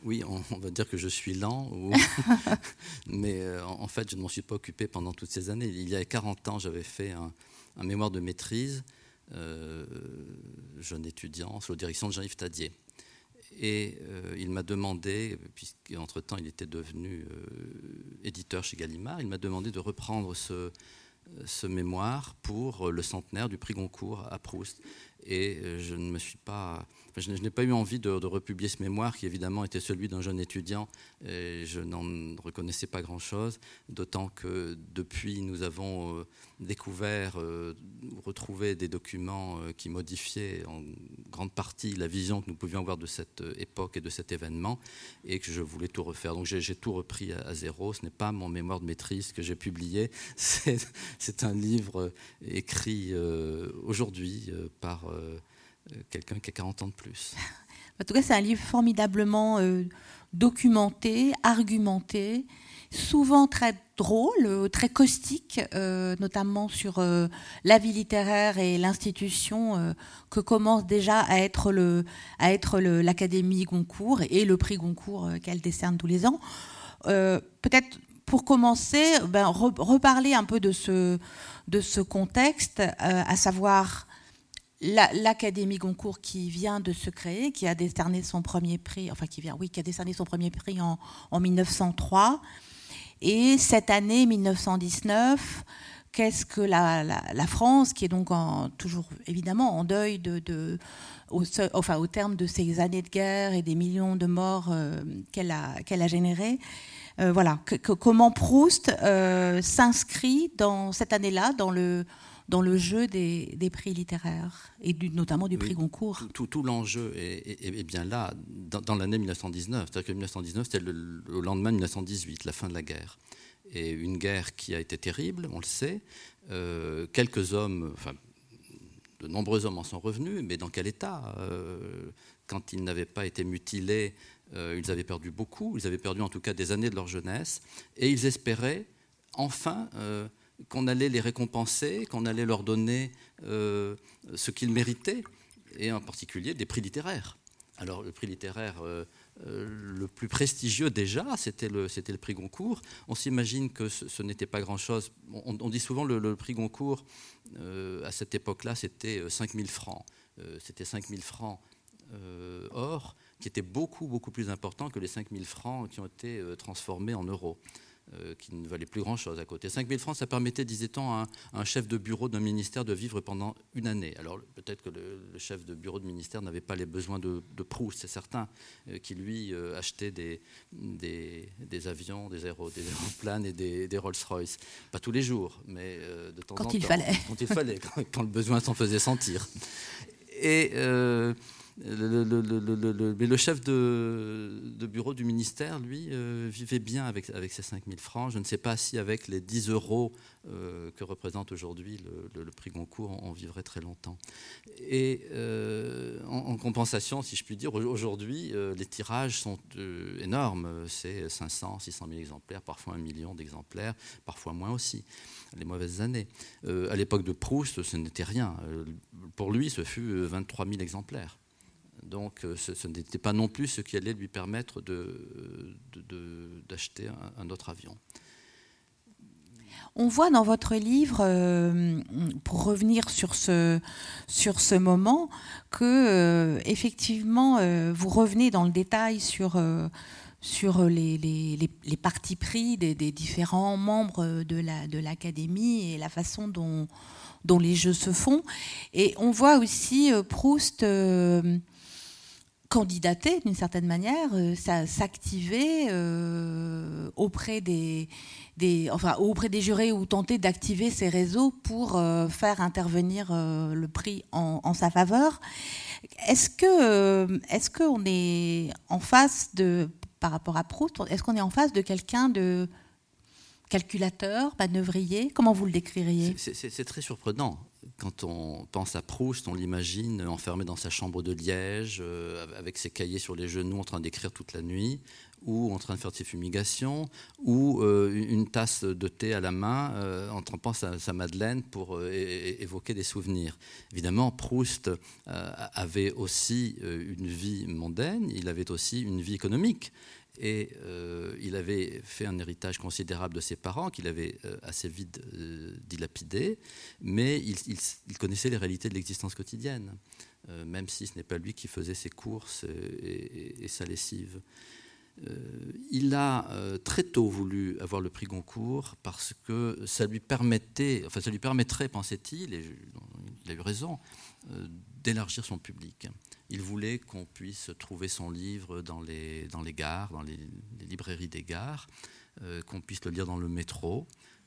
Oui, on, va dire que je suis lent, mais euh, en fait, je ne m'en suis pas occupé pendant toutes ces années. Il y a 40 ans, j'avais fait un, mémoire de maîtrise, euh, jeune étudiant, sous la direction de Jean-Yves Tadier. Et euh, il m'a demandé, puisqu'entre-temps il était devenu euh, éditeur chez Gallimard, il m'a demandé de reprendre ce, mémoire pour le centenaire du prix Goncourt à Proust. Et euh, je ne me suis pas je n'ai pas eu envie de, republier ce mémoire qui évidemment était celui d'un jeune étudiant et je n'en reconnaissais pas grand-chose, d'autant que depuis nous avons euh, découvert, euh, retrouvé des documents euh, qui modifiaient en grande partie la vision que nous pouvions avoir de cette époque et de cet événement et que je voulais tout refaire. Donc j'ai tout repris à, zéro. Ce n'est pas mon mémoire de maîtrise que j'ai publié, c'est un livre écrit aujourd'hui par euh, quelqu'un qui a 40 ans de plus. En tout cas, c'est un livre formidablement euh, documenté, argumenté, souvent très drôle, euh, très caustique, notamment sur la vie littéraire et l'institution que commence déjà à être le, à être l'Académie Goncourt et le prix Goncourt qu'elle décerne tous les ans. Peut-être pour commencer, ben, reparler un peu de ce, de ce contexte, à savoir l'Académie Goncourt qui vient de se créer, qui a décerné son premier prix, enfin qui vient, oui, qui a décerné son premier prix en, 1903. Et cette année 1919, qu'est-ce que la, France, qui est donc toujours évidemment en deuil de, au, enfin, au terme de ces années de guerre et des millions de morts euh, qu'elle a, générés, euh, voilà, comment Proust euh, s'inscrit dans cette année-là dans le dans le jeu des, prix littéraires, et du, notamment du prix Goncourt. Tout, l'enjeu est, bien là, dans, l'année 1919. C'est-à-dire que 1919, c'était le, lendemain de 1918, la fin de la guerre. Et une guerre qui a été terrible, on le sait. Euh, quelques hommes, enfin, de nombreux hommes en sont revenus, mais dans quel état euh, Quand ils n'avaient pas été mutilés, euh, ils avaient perdu beaucoup, ils avaient perdu en tout cas des années de leur jeunesse, et ils espéraient enfin qu'on allait les récompenser, qu'on allait leur donner euh, ce qu'ils méritaient, et en particulier des prix littéraires. Alors le prix littéraire euh, euh, le plus prestigieux déjà, c'était le, le prix Goncourt. On s'imagine que ce, n'était pas grand-chose. On, dit souvent le, le prix Goncourt, à cette époque-là, c'était 5000 francs. c'était 5000 francs or, qui était beaucoup, beaucoup plus important que les 5000 francs qui ont été transformés en euros. Euh, qui ne valait plus grand-chose à côté. 5 000 francs, ça permettait, disait-on, à, un chef de bureau d'un ministère de vivre pendant une année. Alors peut-être que le, chef de bureau de ministère n'avait pas les besoins de, Proust, c'est certain, euh, qui lui euh, achetait des, des, avions, des, des aéroplanes et des, Rolls-Royce. Pas tous les jours, mais de temps quand en il temps. Fallait. Quand il fallait. quand, le besoin s'en faisait sentir. Et le, mais le chef de, bureau du ministère, lui, euh, vivait bien avec, avec ses 5 000 francs. Je ne sais pas si avec les 10 euros euh, que représente aujourd'hui le, prix Goncourt, on, vivrait très longtemps. Et euh, en, compensation, si je puis dire, aujourd'hui, les tirages sont énormes. C'est 500, 600 000 exemplaires, parfois un million d'exemplaires, parfois moins aussi, les mauvaises années. à l'époque de Proust, ce n'était rien. pour lui, ce fut 23 000 exemplaires. Donc euh, ce, n'était pas non plus ce qui allait lui permettre d'acheter un, autre avion. On voit dans votre livre, euh, pour revenir sur ce, sur ce moment, que euh, effectivement vous revenez dans le détail sur, sur les, les, les, partis pris des, différents membres de l'Académie de et la façon dont, dont les jeux se font. Et on voit aussi Proust candidater d'une certaine manière, euh, s'activer euh, auprès des, enfin, auprès des jurés ou tenter d'activer ces réseaux pour euh, faire intervenir le prix en, sa faveur. Est-ce que est-ce qu'on est en face de par rapport à Proust, est-ce qu'on est en face de quelqu'un de calculateur, manœuvrier? Comment vous le décririez? C'est très surprenant quand on pense à Proust, on l'imagine enfermé dans sa chambre de Liège, euh, avec ses cahiers sur les genoux, en train d'écrire toute la nuit, ou en train de faire ses fumigations, ou euh, une tasse de thé à la main, euh, en trempant sa, madeleine pour évoquer des souvenirs. Évidemment, Proust avait aussi une vie mondaine, il avait aussi une vie économique. Et euh, il avait fait un héritage considérable de ses parents, qu'il avait euh, assez vite euh, dilapidé, mais il, connaissait les réalités de l'existence quotidienne, même si ce n'est pas lui qui faisait ses courses et, sa lessive. il a très tôt voulu avoir le prix Goncourt parce que ça lui permettait, enfin ça lui permettrait, pensait-il, et il a eu raison, d'élargir son public. Il voulait qu'on puisse trouver son livre dans les, gares, dans les, librairies des gares, euh, qu'on puisse le lire dans le métro.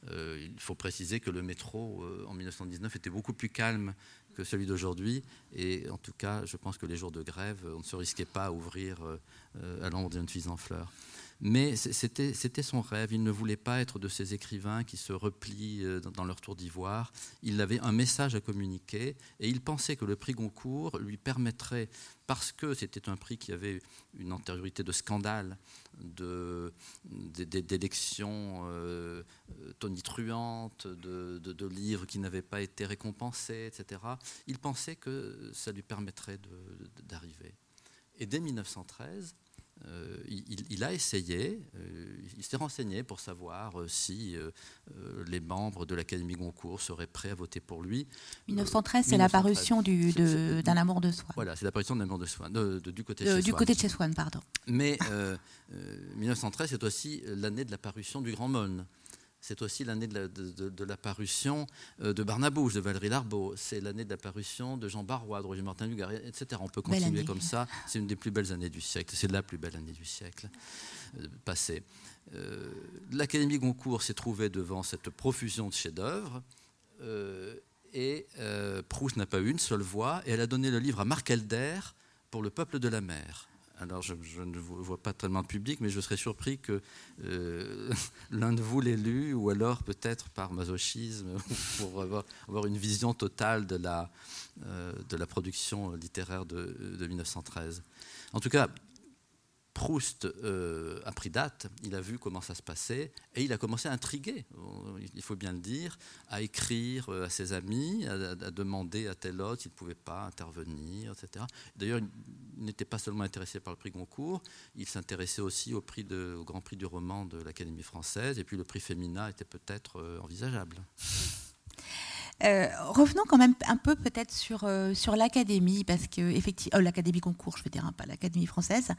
Euh, il faut préciser que le métro euh, en 1919 était beaucoup plus calme que celui d'aujourd'hui. Et en tout cas, je pense que les jours de grève, on ne se risquait pas à ouvrir à l'ombre d'une fille en fleurs. Mais c'était son rêve. Il ne voulait pas être de ces écrivains qui se replient euh, dans leur tour d'ivoire. Il avait un message à communiquer et il pensait que le prix Goncourt lui permettrait, parce que c'était un prix qui avait une antériorité de scandale, d'élections euh, tonitruantes, de, de, livres qui n'avaient pas été récompensés, etc. Il pensait que ça lui permettrait d'arriver. Et dès 1913, euh, il, a essayé, euh, il s'est renseigné pour savoir euh, si les membres de l'Académie Goncourt seraient prêts à voter pour lui. 1913, c'est l'apparition d'un amour de soi. Voilà, c'est l'apparition d'un amour de soi, du côté de, chez Du côté de chez Swann, pardon. Mais 1913, c'est aussi l'année de l'apparition du Grand Mône. C'est aussi l'année de, l'apparition euh, de Barnabouche, de Valérie Larbeau. C'est l'année de l'apparition de Jean Barrois, de Roger Martin Lugar, etc. On peut continuer comme ça. C'est une des plus belles années du siècle. C'est la plus belle année du siècle euh, passé. Euh, L'Académie Goncourt s'est trouvée devant cette profusion de chefs-d'œuvre. et Proust n'a pas eu une seule voix. Et elle a donné le livre à Marc Elder pour Le peuple de la mer alors je, ne vois pas tellement de public, mais je serais surpris que euh, l'un de vous l'ait lu, ou alors peut-être par masochisme, pour avoir, une vision totale de la, euh, production littéraire de, de 1913. En tout cas, Proust euh, a pris date, il a vu comment ça se passait et il a commencé à intriguer, il faut bien le dire, à écrire euh, à ses amis, à, demander à tel autre s'il ne pouvait pas intervenir, etc. D'ailleurs, il n'était pas seulement intéressé par le prix Goncourt, il s'intéressait aussi au, Grand Prix du roman de l'Académie française et puis le prix Femina était peut-être euh, envisageable. Euh, revenons quand même un peu peut-être sur, euh, sur l'académie, parce que effectivement, euh, l'académie concours, je veux dire, hein, pas l'académie française.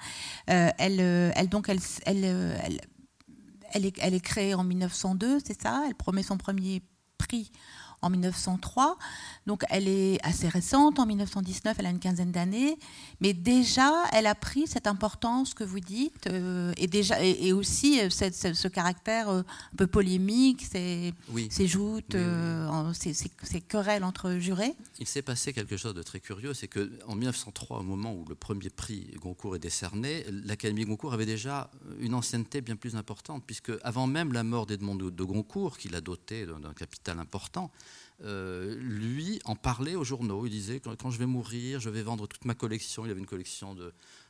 elle, elle, donc, elle, elle, elle, est, elle est créée en 1902, c'est ça? Elle promet son premier prix en 1903. Donc elle est assez récente, en 1919, elle a une quinzaine d'années, mais déjà elle a pris cette importance que vous dites, euh, et, déjà, et, aussi euh, ce caractère euh, un peu polémique, ces, joutes, ces, querelles entre jurés. Il s'est passé quelque chose de très curieux, c'est qu'en 1903, au moment où le premier prix Goncourt est décerné, l'Académie Goncourt avait déjà une ancienneté bien plus importante, puisque avant même la mort d'Edmond de Goncourt, qui l'a doté d'un capital important, euh, lui en parlait aux journaux. Il disait quand, je vais mourir, je vais vendre toute ma collection. Il avait une collection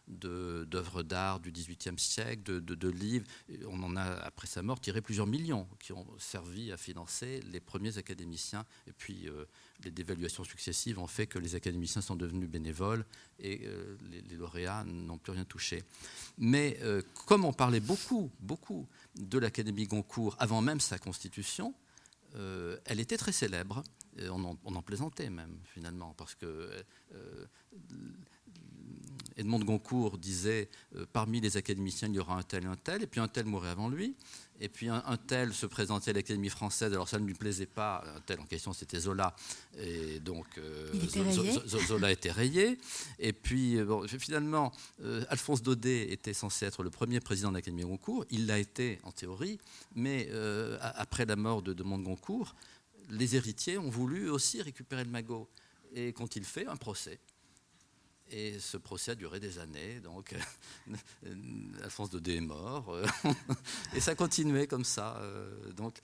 d'œuvres d'art du XVIIIe siècle, de, livres. On en a, après sa mort, tiré plusieurs millions qui ont servi à financer les premiers académiciens. Et puis, euh, les dévaluations successives ont fait que les académiciens sont devenus bénévoles et euh, les, lauréats n'ont plus rien touché. Mais comme on parlait beaucoup, beaucoup de l'Académie Goncourt avant même sa constitution, euh, elle était très célèbre. On en, plaisantait même, finalement, parce que euh, Edmond de Goncourt disait euh, parmi les académiciens, il y aura un tel et un tel, et puis un tel mourrait avant lui. Et puis un, tel se présentait à l'Académie française, alors ça ne lui plaisait pas. Un tel en question, c'était Zola. Et donc euh, Zola était rayé. Et puis bon, finalement, Alphonse Daudet était censé être le premier président de l'Académie Goncourt. Il l'a été en théorie, mais après la mort de, de Goncourt, les héritiers ont voulu aussi récupérer le magot. Et qu'ont-ils fait Un procès. Et ce procès a duré des années, donc Alphonse de est mort, et ça continuait comme ça. Euh, donc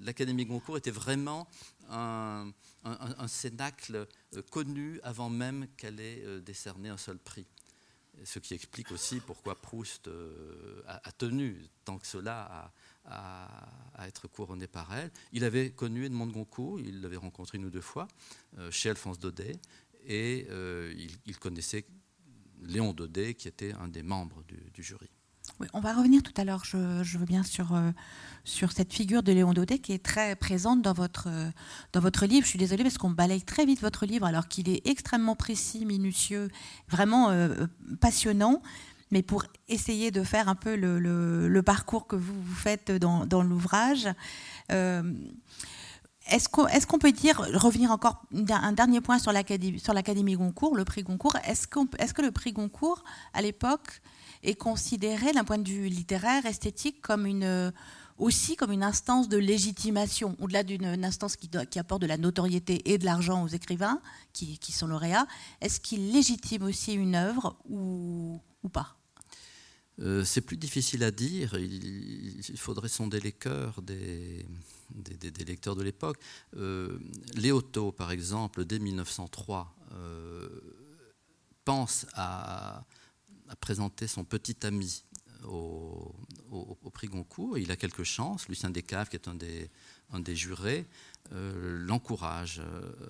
l'Académie Goncourt était vraiment un, cénacle euh, connu avant même qu'elle ait euh, décerné un seul prix. Ce qui explique aussi pourquoi Proust a, tenu tant que cela à, être couronné par elle. Il avait connu Edmond Goncourt, il l'avait rencontré une ou deux fois chez Alphonse Daudet, et euh, il, connaissait Léon Daudet, qui était un des membres du, jury. on va revenir tout à l'heure, je, veux bien, sur, euh, sur cette figure de Léon Daudet qui est très présente dans votre, dans votre livre. Je suis désolée parce qu'on balaye très vite votre livre alors qu'il est extrêmement précis, minutieux, vraiment euh, passionnant. Mais pour essayer de faire un peu le, le, parcours que vous, vous faites dans, dans l'ouvrage, est-ce qu'on peut dire, revenir encore un dernier point sur l'Académie Goncourt, le prix Goncourt, est-ce que le prix Goncourt, à l'époque, est considéré d'un point de vue littéraire, esthétique, comme une, aussi comme une instance de légitimation, au-delà d'une instance qui, apporte de la notoriété et de l'argent aux écrivains qui, sont lauréats, est-ce qu'il légitime aussi une œuvre ou pas? Euh, c'est plus difficile à dire. Il, faudrait sonder les cœurs des, lecteurs de l'époque. Euh, Léoto, par exemple, dès 1903, euh, pense à, présenter son petit ami au, prix Goncourt. Il a quelques chances. Lucien Descaves, qui est un des, jurés, l'encourage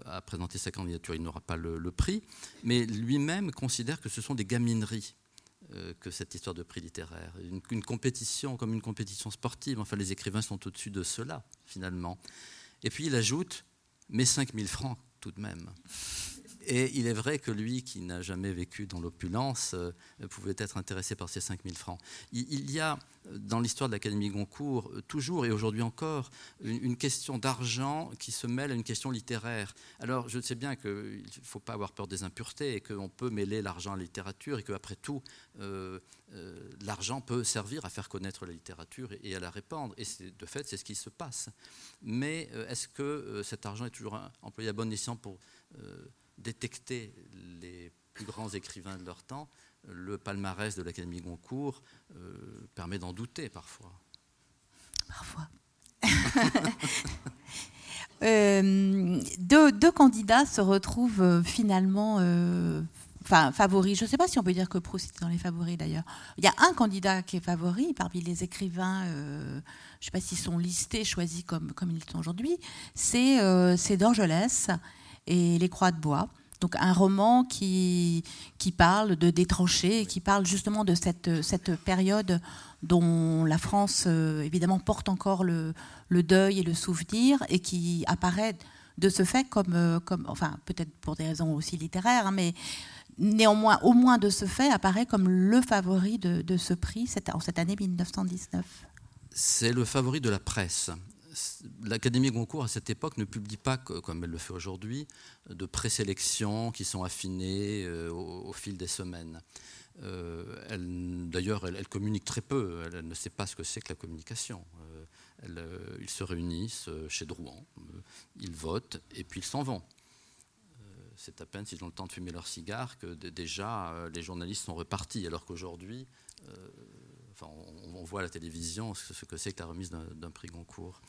à présenter sa candidature. Il n'aura pas le prix, mais lui-même considère que ce sont des gamineries euh, que cette histoire de prix littéraire. Une, compétition comme une compétition sportive. Enfin, les écrivains sont au-dessus de cela, finalement. Et puis il ajoute, mais 5000 francs tout de même. Et il est vrai que lui, qui n'a jamais vécu dans l'opulence, euh, pouvait être intéressé par ces 5000 francs. Il, y a, dans l'histoire de l'Académie Goncourt, euh, toujours et aujourd'hui encore, une, question d'argent qui se mêle à une question littéraire. Alors, je sais bien qu'il ne faut pas avoir peur des impuretés et qu'on peut mêler l'argent à la littérature et qu'après tout, euh, l'argent peut servir à faire connaître la littérature et, à la répandre. Et de fait, c'est ce qui se passe. Mais est-ce que cet argent est toujours employé à bon escient pour détecter les plus grands écrivains de leur temps, le palmarès de l'Académie Goncourt euh, permet d'en douter parfois. Parfois. Euh, deux, candidats se retrouvent euh, finalement favoris. Je ne sais pas si on peut dire que Proust était dans les favoris d'ailleurs. Il y a un candidat qui est favori parmi les écrivains, je ne sais pas s'ils sont listés, choisis comme, comme ils sont aujourd'hui, c'est Dorgelès et Les Croix de Bois. Donc un roman qui, qui parle de des tranchées, qui parle justement de cette, cette période dont la France, euh, évidemment, porte encore le, le, deuil et le souvenir, et qui apparaît de ce fait comme, euh, comme enfin peut-être pour des raisons aussi littéraires, hein, mais néanmoins, au moins de ce fait, apparaît comme le favori de, de ce prix cette, en cette année 1919. c'est le favori de la presse. L'Académie Goncourt, à cette époque, ne publie pas, comme elle le fait aujourd'hui, de présélections qui sont affinées euh, au, fil des semaines. Euh, d'ailleurs, elle, communique très peu. Elle, ne sait pas ce que c'est que la communication. Euh, ils se réunissent chez Drouan, ils votent et puis ils s'en vont. c'est à peine s'ils ont le temps de fumer leur cigare que déjà les journalistes sont repartis, alors qu'aujourd'hui, on, voit à la télévision ce, que c'est que la remise d'un prix Goncourt.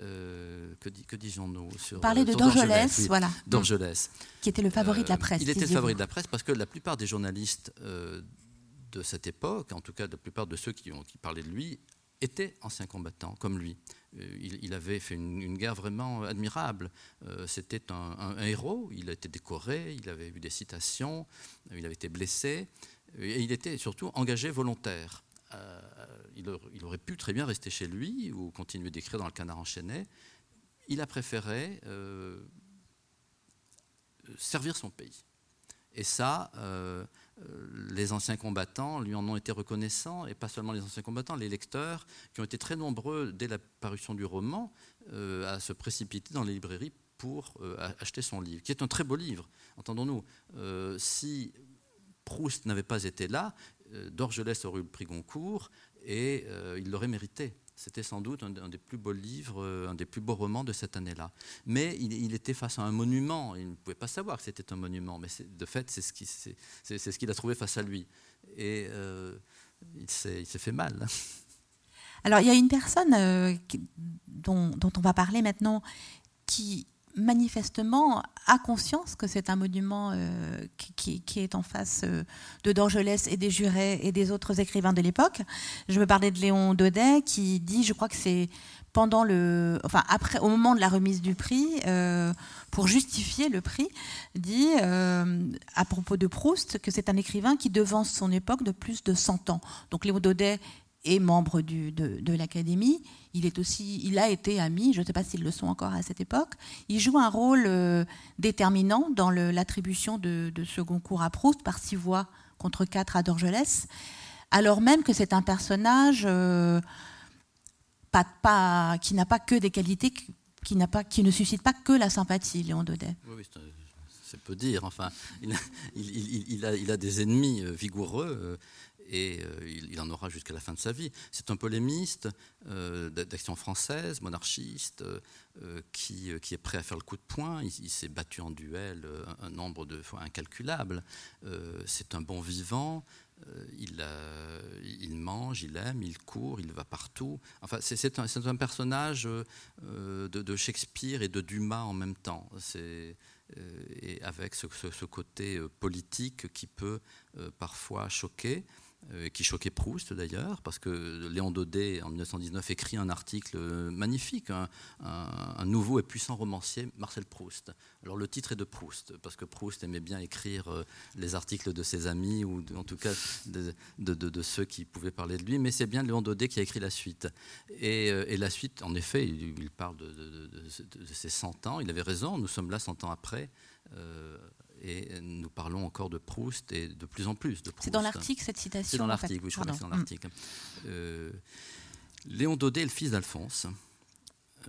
Euh, que, que disions-nous sur Parler de Dorgelès, voilà. Dorgelès. Qui était le favori de la euh, presse. il était le favori de la presse parce que la plupart des journalistes euh, de cette époque, en tout cas la plupart de ceux qui, ont, qui parlaient de lui, étaient anciens combattants, comme lui. Il, avait fait une, guerre vraiment admirable. C'était un, un, héros, il a été décoré, il avait eu des citations, il avait été blessé, et il était surtout engagé volontaire. Euh, il, aurait pu très bien rester chez lui ou continuer d'écrire dans le canard enchaîné. Il a préféré euh, servir son pays. Et ça, euh, les anciens combattants lui en ont été reconnaissants, et pas seulement les anciens combattants, les lecteurs, qui ont été très nombreux dès la parution du roman à se précipiter dans les librairies pour acheter son livre, qui est un très beau livre, entendons-nous. si Proust n'avait pas été là, euh, Dorgelès aurait eu le prix Goncourt et euh, il l'aurait mérité. C'était sans doute un, des plus beaux livres, euh, un des plus beaux romans de cette année-là. Mais il, était face à un monument. Il ne pouvait pas savoir que c'était un monument, mais de fait, c'est ce qu'il a trouvé face à lui. Et il s'est fait mal. Alors, il y a une personne dont, dont, on va parler maintenant qui manifestement a conscience que c'est un monument euh, qui, est en face euh, de Dorgelès et des jurés et des autres écrivains de l'époque. Je veux parler de Léon Daudet qui dit, je crois que c'est pendant le, enfin après, au moment de la remise du prix, euh, pour justifier le prix, dit à propos de Proust que c'est un écrivain qui devance son époque de plus de 100 ans. Donc Léon Daudet est membre de, de l'Académie. Il, est aussi, il a été ami, je ne sais pas s'ils le sont encore à cette époque. Il joue un rôle euh, déterminant dans l'attribution de, ce concours à Proust par six voix contre quatre à Dorgelès, alors même que c'est un personnage euh, qui n'a pas que des qualités, qui, ne suscite pas que la sympathie, Léon Daudet. Oui, c'est peu dire. Enfin, il, il, a, il, a, des ennemis euh, vigoureux et euh, il, en aura jusqu'à la fin de sa vie. C'est un polémiste euh, d'action française, monarchiste, euh, qui, est prêt à faire le coup de poing. Il, s'est battu en duel un, nombre de fois incalculable. c'est un bon vivant. Il, mange, il aime, il court, il va partout. Enfin, c'est un, personnage de, Shakespeare et de Dumas en même temps. avec ce, côté politique qui peut parfois choquer. Euh, qui choquait Proust d'ailleurs, parce que Léon Daudet, en 1919, écrit un article magnifique, un, nouveau et puissant romancier, Marcel Proust. Alors le titre est de Proust, parce que Proust aimait bien écrire euh, les articles de ses amis, ou en tout cas de, ceux qui pouvaient parler de lui, mais c'est bien Léon Daudet qui a écrit la suite. Et, euh, la suite, en effet, il, parle de, ses 100 ans, il avait raison, nous sommes là 100 ans après et nous parlons encore de Proust et de plus en plus de Proust. C'est dans l'article cette citation C'est dans l'article, oui, je crois que c'est dans l'article. Euh, Léon Daudet est le fils d'Alphonse,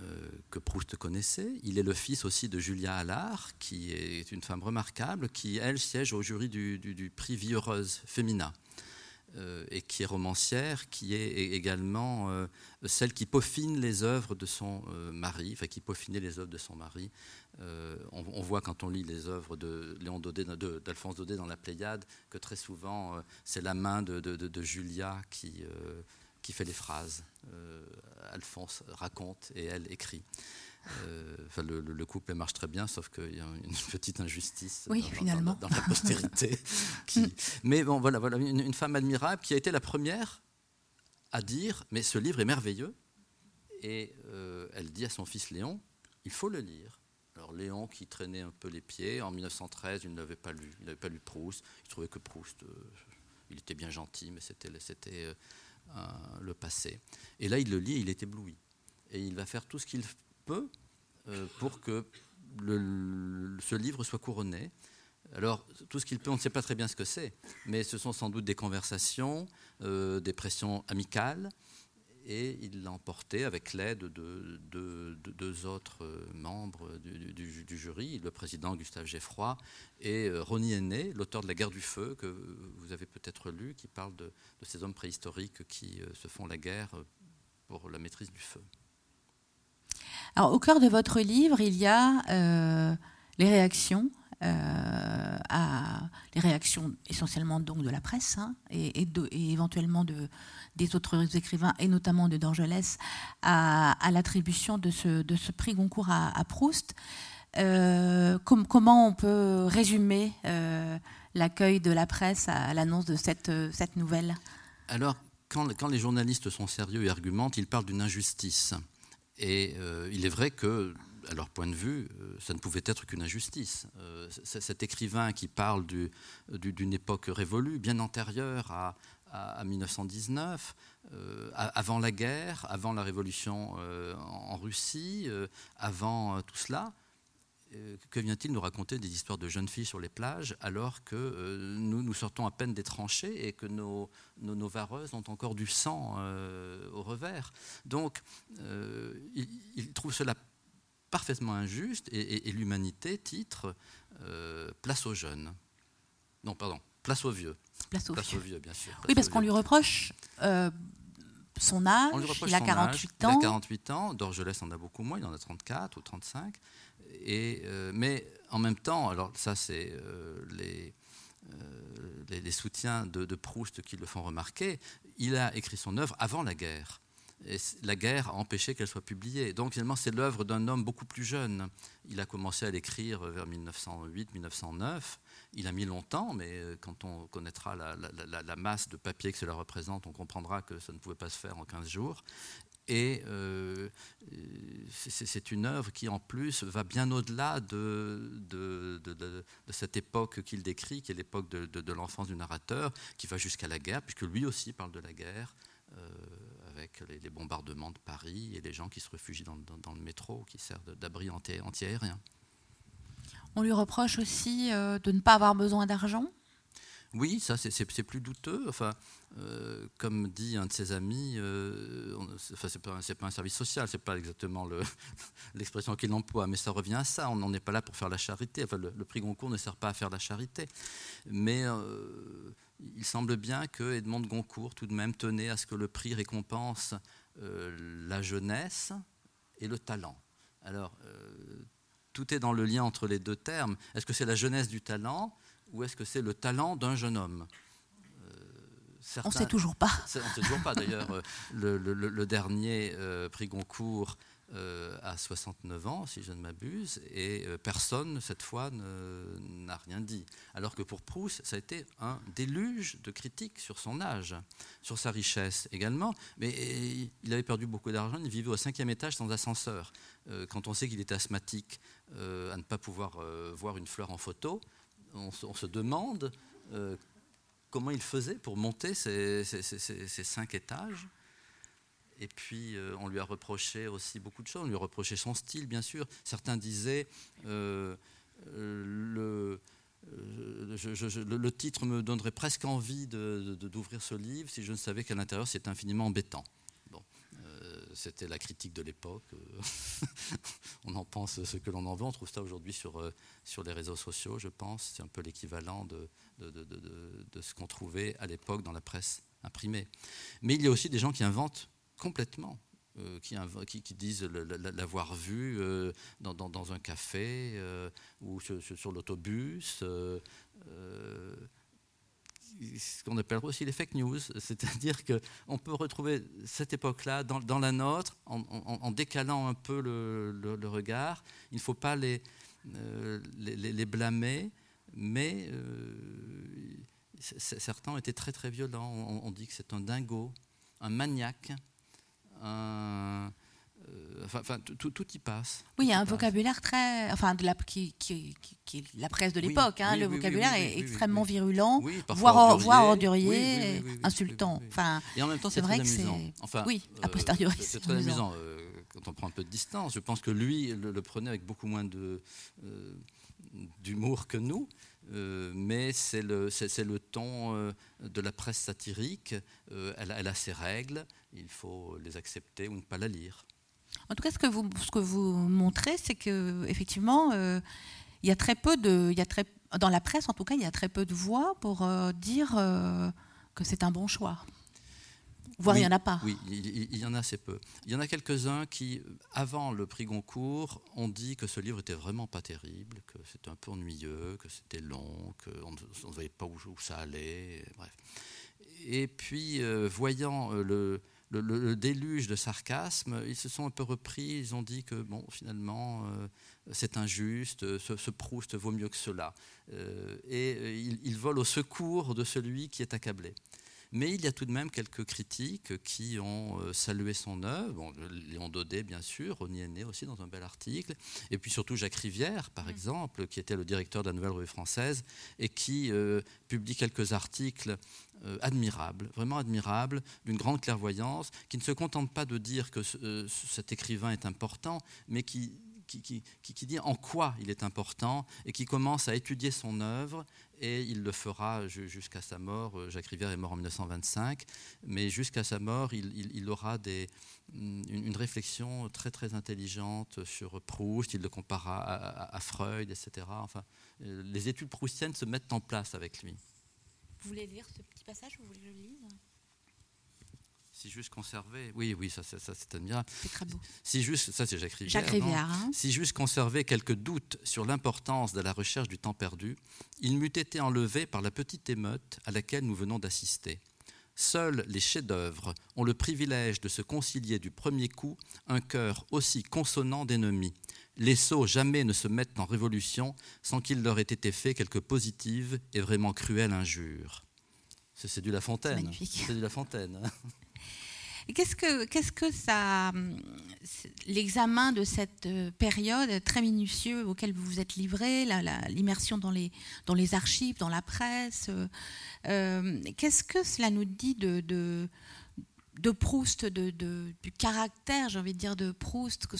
euh, que Proust connaissait. Il est le fils aussi de Julia Allard, qui est une femme remarquable, qui, elle, siège au jury du, du prix Vie heureuse féminin. Euh, et qui est romancière, qui est également euh, celle qui peaufine les œuvres de son euh, mari, enfin qui peaufinait les œuvres de son mari. On, voit quand on lit les œuvres de Léon Daudet, d'Alphonse Daudet dans la Pléiade, que très souvent c'est la main de, Julia qui fait les phrases. Alphonse raconte et elle écrit. Euh, enfin, le, couple marche très bien, sauf qu'il y a une petite injustice oui, dans, finalement. Dans, la postérité. qui... Mais bon, voilà, voilà une, femme admirable qui a été la première à dire Mais ce livre est merveilleux. Et euh, elle dit à son fils Léon Il faut le lire. Alors Léon, qui traînait un peu les pieds, en 1913, il n'avait pas lu, il n'avait pas lu Proust. Il trouvait que Proust, euh, il était bien gentil, mais c'était, c'était le passé. Et là, il le lit, et il est ébloui. Et il va faire tout ce qu'il peu euh, pour que ce livre soit couronné. Alors, tout ce qu'il peut, on ne sait pas très bien ce que c'est, mais ce sont sans doute des conversations, euh, des pressions amicales, et il l'a emporté avec l'aide de, deux autres membres du, jury, le président Gustave Geffroy et Ronnie Henné, l'auteur de La guerre du feu, que vous avez peut-être lu, qui parle de, ces hommes préhistoriques qui se font la guerre pour la maîtrise du feu. Au cœur de votre livre, il y a euh, les réactions, euh, à, les réactions essentiellement donc de la presse hein, et, éventuellement de, des autres écrivains, et notamment de Dorgelès, à, l'attribution de ce, prix Goncourt à, Proust. Euh, comment on peut résumer l'accueil de la presse à l'annonce de cette, nouvelle? Alors, quand, les journalistes sont sérieux et argumentent, ils parlent d'une injustice. Et euh, il est vrai que, à leur point de vue, euh, ça ne pouvait être qu'une injustice. Euh, cet écrivain qui parle d'une époque révolue, bien antérieure à, 1919, avant la guerre, avant la révolution en Russie, avant tout cela, que vient-il nous raconter des histoires de jeunes filles sur les plages alors que euh, nous, nous sortons à peine des tranchées et que nos, nos, vareuses ont encore du sang euh, au revers? Donc, il, trouve cela parfaitement injuste et, l'humanité titre Place aux jeunes. Non, pardon, Place aux vieux. Place aux, vieux. bien sûr. oui, parce qu'on lui reproche son âge, il a 48 ans. Il a 48 ans, Dorgelès en a beaucoup moins, il en a 34 ou 35. Euh, mais en même temps, alors ça c'est euh, euh, les, soutiens de, Proust qui le font remarquer, il a écrit son œuvre avant la guerre. Et la guerre a empêché qu'elle soit publiée. Donc finalement, c'est l'œuvre d'un homme beaucoup plus jeune. Il a commencé à l'écrire vers 1908-1909. Il a mis longtemps, mais quand on connaîtra la, la, masse de papier que cela représente, on comprendra que ça ne pouvait pas se faire en 15 jours. Et euh, c'est une œuvre qui, en plus, va bien au-delà de, de, cette époque qu'il décrit, qui est l'époque de, l'enfance du narrateur, qui va jusqu'à la guerre, puisque lui aussi parle de la guerre, euh, avec les, bombardements de Paris et les gens qui se réfugient dans, le métro, qui sert d'abri anti-aérien. On lui reproche aussi euh, de ne pas avoir besoin d'argent? Oui, ça c'est plus douteux. Enfin, euh, comme dit un de ses amis, euh, enfin, pas, un service social, c'est pas exactement l'expression qu'il emploie, mais ça revient à ça. On n'en est pas là pour faire la charité. Enfin, le, prix Goncourt ne sert pas à faire la charité, mais euh, il semble bien que Edmond de Goncourt, tout de même, tenait à ce que le prix récompense la jeunesse et le talent. Alors, tout est dans le lien entre les deux termes. Est-ce que c'est la jeunesse du talent ou est-ce que c'est le talent d'un jeune homme? Euh, On ne sait toujours pas. On ne sait toujours pas. D'ailleurs, euh, le, dernier euh, prix Goncourt a 69 ans, si je ne m'abuse, et personne, cette fois, n'a rien dit. Alors que pour Proust, ça a été un déluge de critiques sur son âge, sur sa richesse également. Mais il avait perdu beaucoup d'argent, il vivait au cinquième étage sans ascenseur. Quand on sait qu'il était asthmatique, à ne pas pouvoir voir une fleur en photo, on, se demande euh, comment il faisait pour monter ces, cinq étages. Et puis, euh, on lui a reproché aussi beaucoup de choses. On lui a reproché son style, bien sûr. Certains disaient euh, le, le, titre me donnerait presque envie d'ouvrir ce livre si je ne savais qu'à l'intérieur, c'est infiniment embêtant c'était la critique de l'époque. on en pense ce que l'on en veut. On trouve ça aujourd'hui sur, euh, les réseaux sociaux, je pense. C'est un peu l'équivalent de, ce qu'on trouvait à l'époque dans la presse imprimée. Mais il y a aussi des gens qui inventent complètement. Euh, qui, disent l'avoir vu euh, dans, un café ou sur l'autobus ce qu'on appelle aussi les fake news, c'est-à-dire qu'on peut retrouver cette époque-là dans, la nôtre en, décalant un peu le, regard. Il ne faut pas les, euh, blâmer, mais euh, certains ont été très très violents. On, on dit que c'est un dingo, un maniaque, un euh, enfin, tout, tout, y passe. Oui, il y a un vocabulaire très, enfin, de la, qui, qui, qui, est la presse de l'époque. hein, le vocabulaire est extrêmement virulent, voire, voire ordurier, insultant. Enfin, et en même temps, c'est vrai que c'est. Enfin, oui, a posteriori. c'est très amusant. Euh, quand on prend un peu de distance, je pense que lui le, prenait avec beaucoup moins de euh, d'humour que nous. mais c'est le, le, ton de la presse satirique. Elle, elle, a ses règles, il faut les accepter ou ne pas la lire. En tout cas, ce que vous, ce que vous montrez, c'est que effectivement, il y a très peu de, il y a très, dans la presse, en tout cas, il y a très peu de voix pour dire que c'est un bon choix. Voire il n'y en a pas. Oui, il, y en a assez peu. Il y en a quelques-uns qui, avant le prix Goncourt, ont dit que ce livre était vraiment pas terrible, que c'était un peu ennuyeux, que c'était long, qu'on ne voyait pas où, ça allait. Bref. Et puis, euh, voyant euh, le, déluge de sarcasme, ils se sont un peu repris, ils ont dit que, bon, finalement, euh, c'est injuste, ce, Proust vaut mieux que cela. et ils, ils volent au secours de celui qui est accablé. Mais il y a tout de même quelques critiques qui ont euh, salué son œuvre. Léon Daudet, bien sûr, Ronnie Henné aussi dans un bel article. Et puis surtout Jacques Rivière, par mm. exemple, qui était le directeur de la Nouvelle Revue Française et qui euh, publie quelques articles euh, admirables, vraiment admirables, d'une grande clairvoyance, qui ne se contente pas de dire que cet écrivain est important, mais qui qui, dit en quoi il est important et qui commence à étudier son œuvre et il le fera jusqu'à sa mort. Euh, Jacques Rivière est mort en 1925, mais jusqu'à sa mort, il, aura des, une, réflexion très très intelligente sur Proust. Il le compara à, Freud, etc. Enfin, euh, les études proustiennes se mettent en place avec lui. Vous voulez lire ce petit passage Vous voulez que je le lise? Si juste conserver, oui, oui, ça, ça, c'est admirable. C'est très beau. Si juste, ça c'est Jacques Rivière. Jacques Rivière hein. Si juste conserver quelques doutes sur l'importance de la recherche du temps perdu, il m'eût été enlevé par la petite émeute à laquelle nous venons d'assister. Seuls les chefs-d'œuvre ont le privilège de se concilier du premier coup un cœur aussi consonnant d'ennemis. Les sots jamais ne se mettent en révolution sans qu'il leur ait été fait quelque positive et vraiment cruelle injure. C'est du La Fontaine. C'est du La Fontaine. Qu'est-ce que, ça, l'examen de cette euh, période très minutieux auquel vous vous êtes livré, l'immersion dans les, archives, dans la presse, euh, euh, qu'est-ce que cela nous dit de de Proust, du caractère, j'ai envie de dire, de Proust, que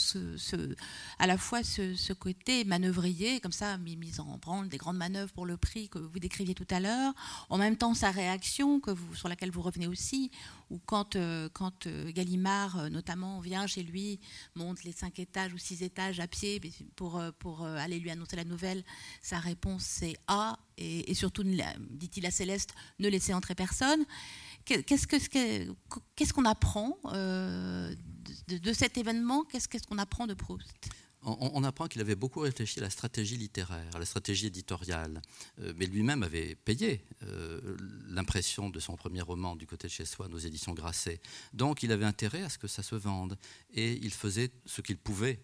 à la fois ce, côté manœuvrier, comme ça, mise en branle, des grandes manœuvres pour le prix que vous décriviez tout à l'heure, en même temps sa réaction, que sur laquelle vous revenez aussi, ou quand, euh, quand euh, Gallimard, euh, notamment, vient chez lui, monte les cinq étages ou six étages à pied pour, pour aller lui annoncer la nouvelle, sa réponse c'est A, et surtout, dit-il à Céleste, ne laissez entrer personne. Qu'est-ce qu'on apprend euh, de, cet événement? Qu'est-ce qu'on apprend de Proust? On, apprend qu'il avait beaucoup réfléchi à la stratégie littéraire, à la stratégie éditoriale, euh, mais lui-même avait payé euh, l'impression de son premier roman du côté de chez soi, nos éditions Grasset. Donc il avait intérêt à ce que ça se vende, et il faisait ce qu'il pouvait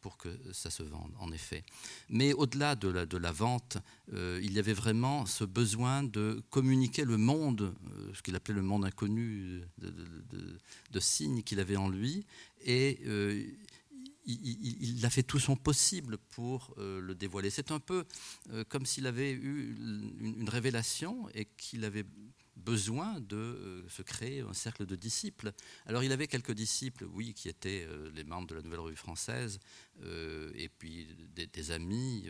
pour que ça se vende, en effet. Mais au-delà de la, vente, euh, il y avait vraiment ce besoin de communiquer le monde, euh, ce qu'il appelait le monde inconnu de, signes qu'il avait en lui, et euh, il, a fait tout son possible pour le dévoiler. C'est un peu comme s'il avait eu une révélation et qu'il avait besoin de euh, se créer un cercle de disciples. Alors il avait quelques disciples, oui, qui étaient euh, les membres de la Nouvelle Revue Française, euh, et puis des, amis,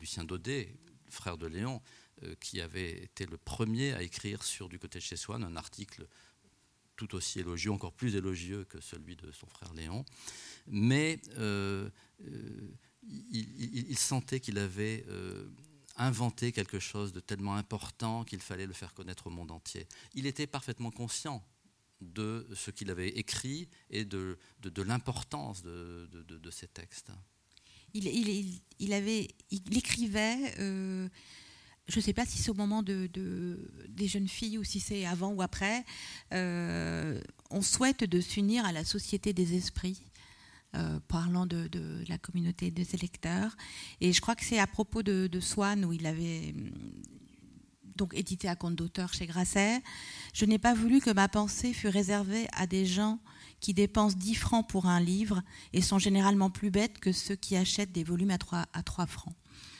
Lucien Daudet, frère de Léon, qui avait été le premier à écrire sur Du côté de chez Swann un article tout aussi élogieux, encore plus élogieux que celui de son frère Léon. Mais il, sentait qu'il avait inventé quelque chose de tellement important qu'il fallait le faire connaître au monde entier. Il était parfaitement conscient de ce qu'il avait écrit et de, de, l'importance de, de, textes. Il, il, il, avait, il écrivait, euh, je ne sais pas si c'est au moment de, des jeunes filles ou si c'est avant ou après, euh, on souhaite de s'unir à la société des esprits. Euh, parlant de, la communauté de ses lecteurs. Et je crois que c'est à propos de, Swann où il avait hum, donc édité à compte d'auteur chez Grasset. Je n'ai pas voulu que ma pensée fût réservée à des gens qui dépensent 10 francs pour un livre et sont généralement plus bêtes que ceux qui achètent des volumes à 3, à 3 francs.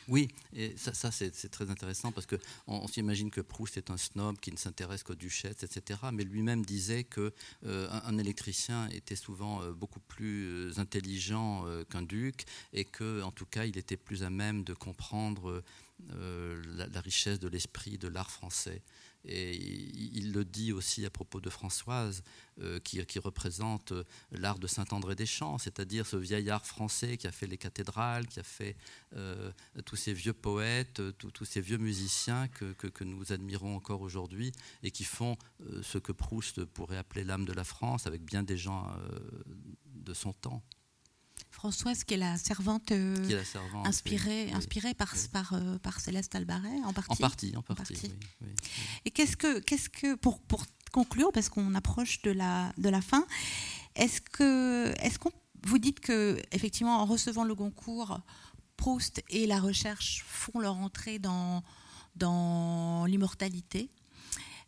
Oui, et ça, c'est très intéressant parce qu'on on, s'imagine que Proust est un snob qui ne s'intéresse qu'aux duchesses, etc. Mais lui-même disait qu'un euh, un électricien était souvent euh, beaucoup plus euh, intelligent qu'un duc et que, en tout cas, il était plus à même de comprendre la, richesse de l'esprit de l'art français. Et il, le dit aussi à propos de Françoise, euh, qui, représente euh, l'art de Saint-André-des-Champs, c'est-à-dire ce vieil art français qui a fait les cathédrales, qui a fait euh, tous ces vieux poètes, tous ces vieux musiciens que, nous admirons encore aujourd'hui et qui font ce que Proust pourrait appeler l'âme de la France avec bien des gens de son temps. Françoise, qui est la servante, inspirée, inspirée par, par, par, Céleste Albaret, en partie. En partie, en partie. Et qu'est-ce que, qu'est-ce que pour, pour conclure, parce qu'on approche de la, de la fin, est-ce que, est-ce qu'on vous dites que effectivement, en recevant le Goncourt, Proust et la recherche font leur entrée dans, dans l'immortalité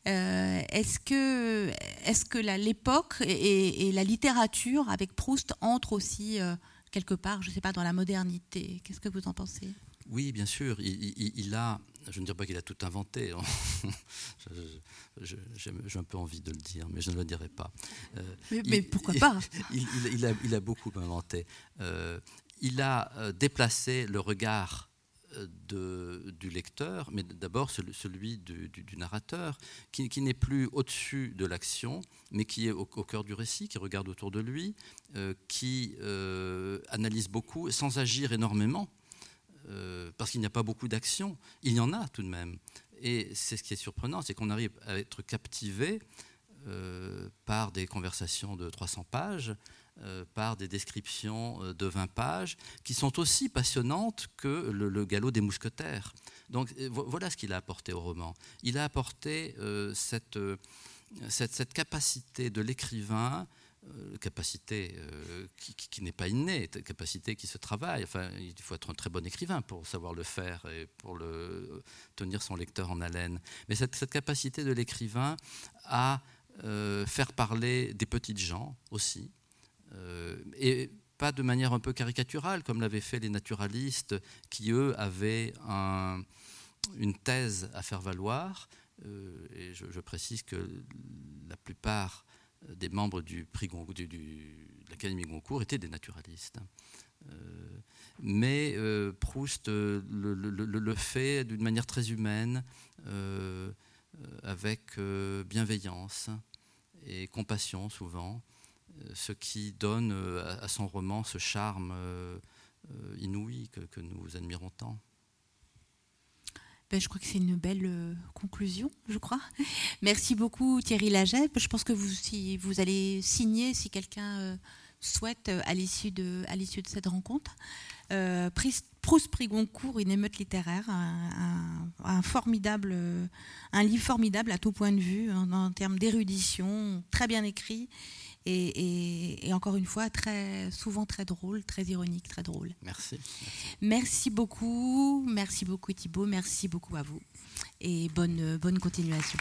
euh, est-ce que, est-ce que l'époque et, la littérature avec Proust entrent aussi euh, quelque part, je ne sais pas, dans la modernité Qu'est-ce que vous en pensez? Oui, bien sûr. Il, a, je ne dirais pas qu'il a tout inventé. J'ai un peu envie de le dire, mais je ne le dirai pas. Euh, mais, pourquoi pas? il, a, il, a, beaucoup inventé. il a déplacé le regard du lecteur, mais d'abord celui du, narrateur, qui, n'est plus au-dessus de l'action, mais qui est au, cœur du récit, qui regarde autour de lui, euh, qui euh, analyse beaucoup, sans agir énormément, euh, parce qu'il n'y a pas beaucoup d'action. Il y en a tout de même. Et c'est ce qui est surprenant, c'est qu'on arrive à être captivé par des conversations de 300 pages, par des descriptions euh, de 20 pages qui sont aussi passionnantes que le, galop des mousquetaires. Donc euh, voilà ce qu'il a apporté au roman. Il a apporté cette, capacité de l'écrivain capacité qui, n'est pas innée, capacité qui se travaille. Enfin, il faut être un très bon écrivain pour savoir le faire et pour tenir son lecteur en haleine. Mais cette, capacité de l'écrivain à faire parler des petites gens aussi, euh, et pas de manière un peu caricaturale, comme l'avaient fait les naturalistes, qui, eux, avaient une thèse à faire valoir. Euh, et je, précise que la plupart des membres du prix du, de l'Académie Goncourt étaient des naturalistes. Euh, mais Proust le, fait d'une manière très humaine, avec bienveillance et compassion souvent ce qui donne euh, à son roman ce charme euh, euh, inouï que, nous admirons tant. Ben, je crois que c'est une belle conclusion, je crois. Merci beaucoup Thierry Laget. Je pense que vous, allez signer si quelqu'un souhaite à l'issue de, cette rencontre. Proust Prix Goncourt, une émeute littéraire, un, formidable, un livre formidable à tout point de vue, en, en termes d'érudition, très bien écrit et, encore une fois, très, souvent très drôle, très ironique, très drôle. Merci. Merci, beaucoup, merci beaucoup Thibault, merci beaucoup à vous et bonne, bonne continuation.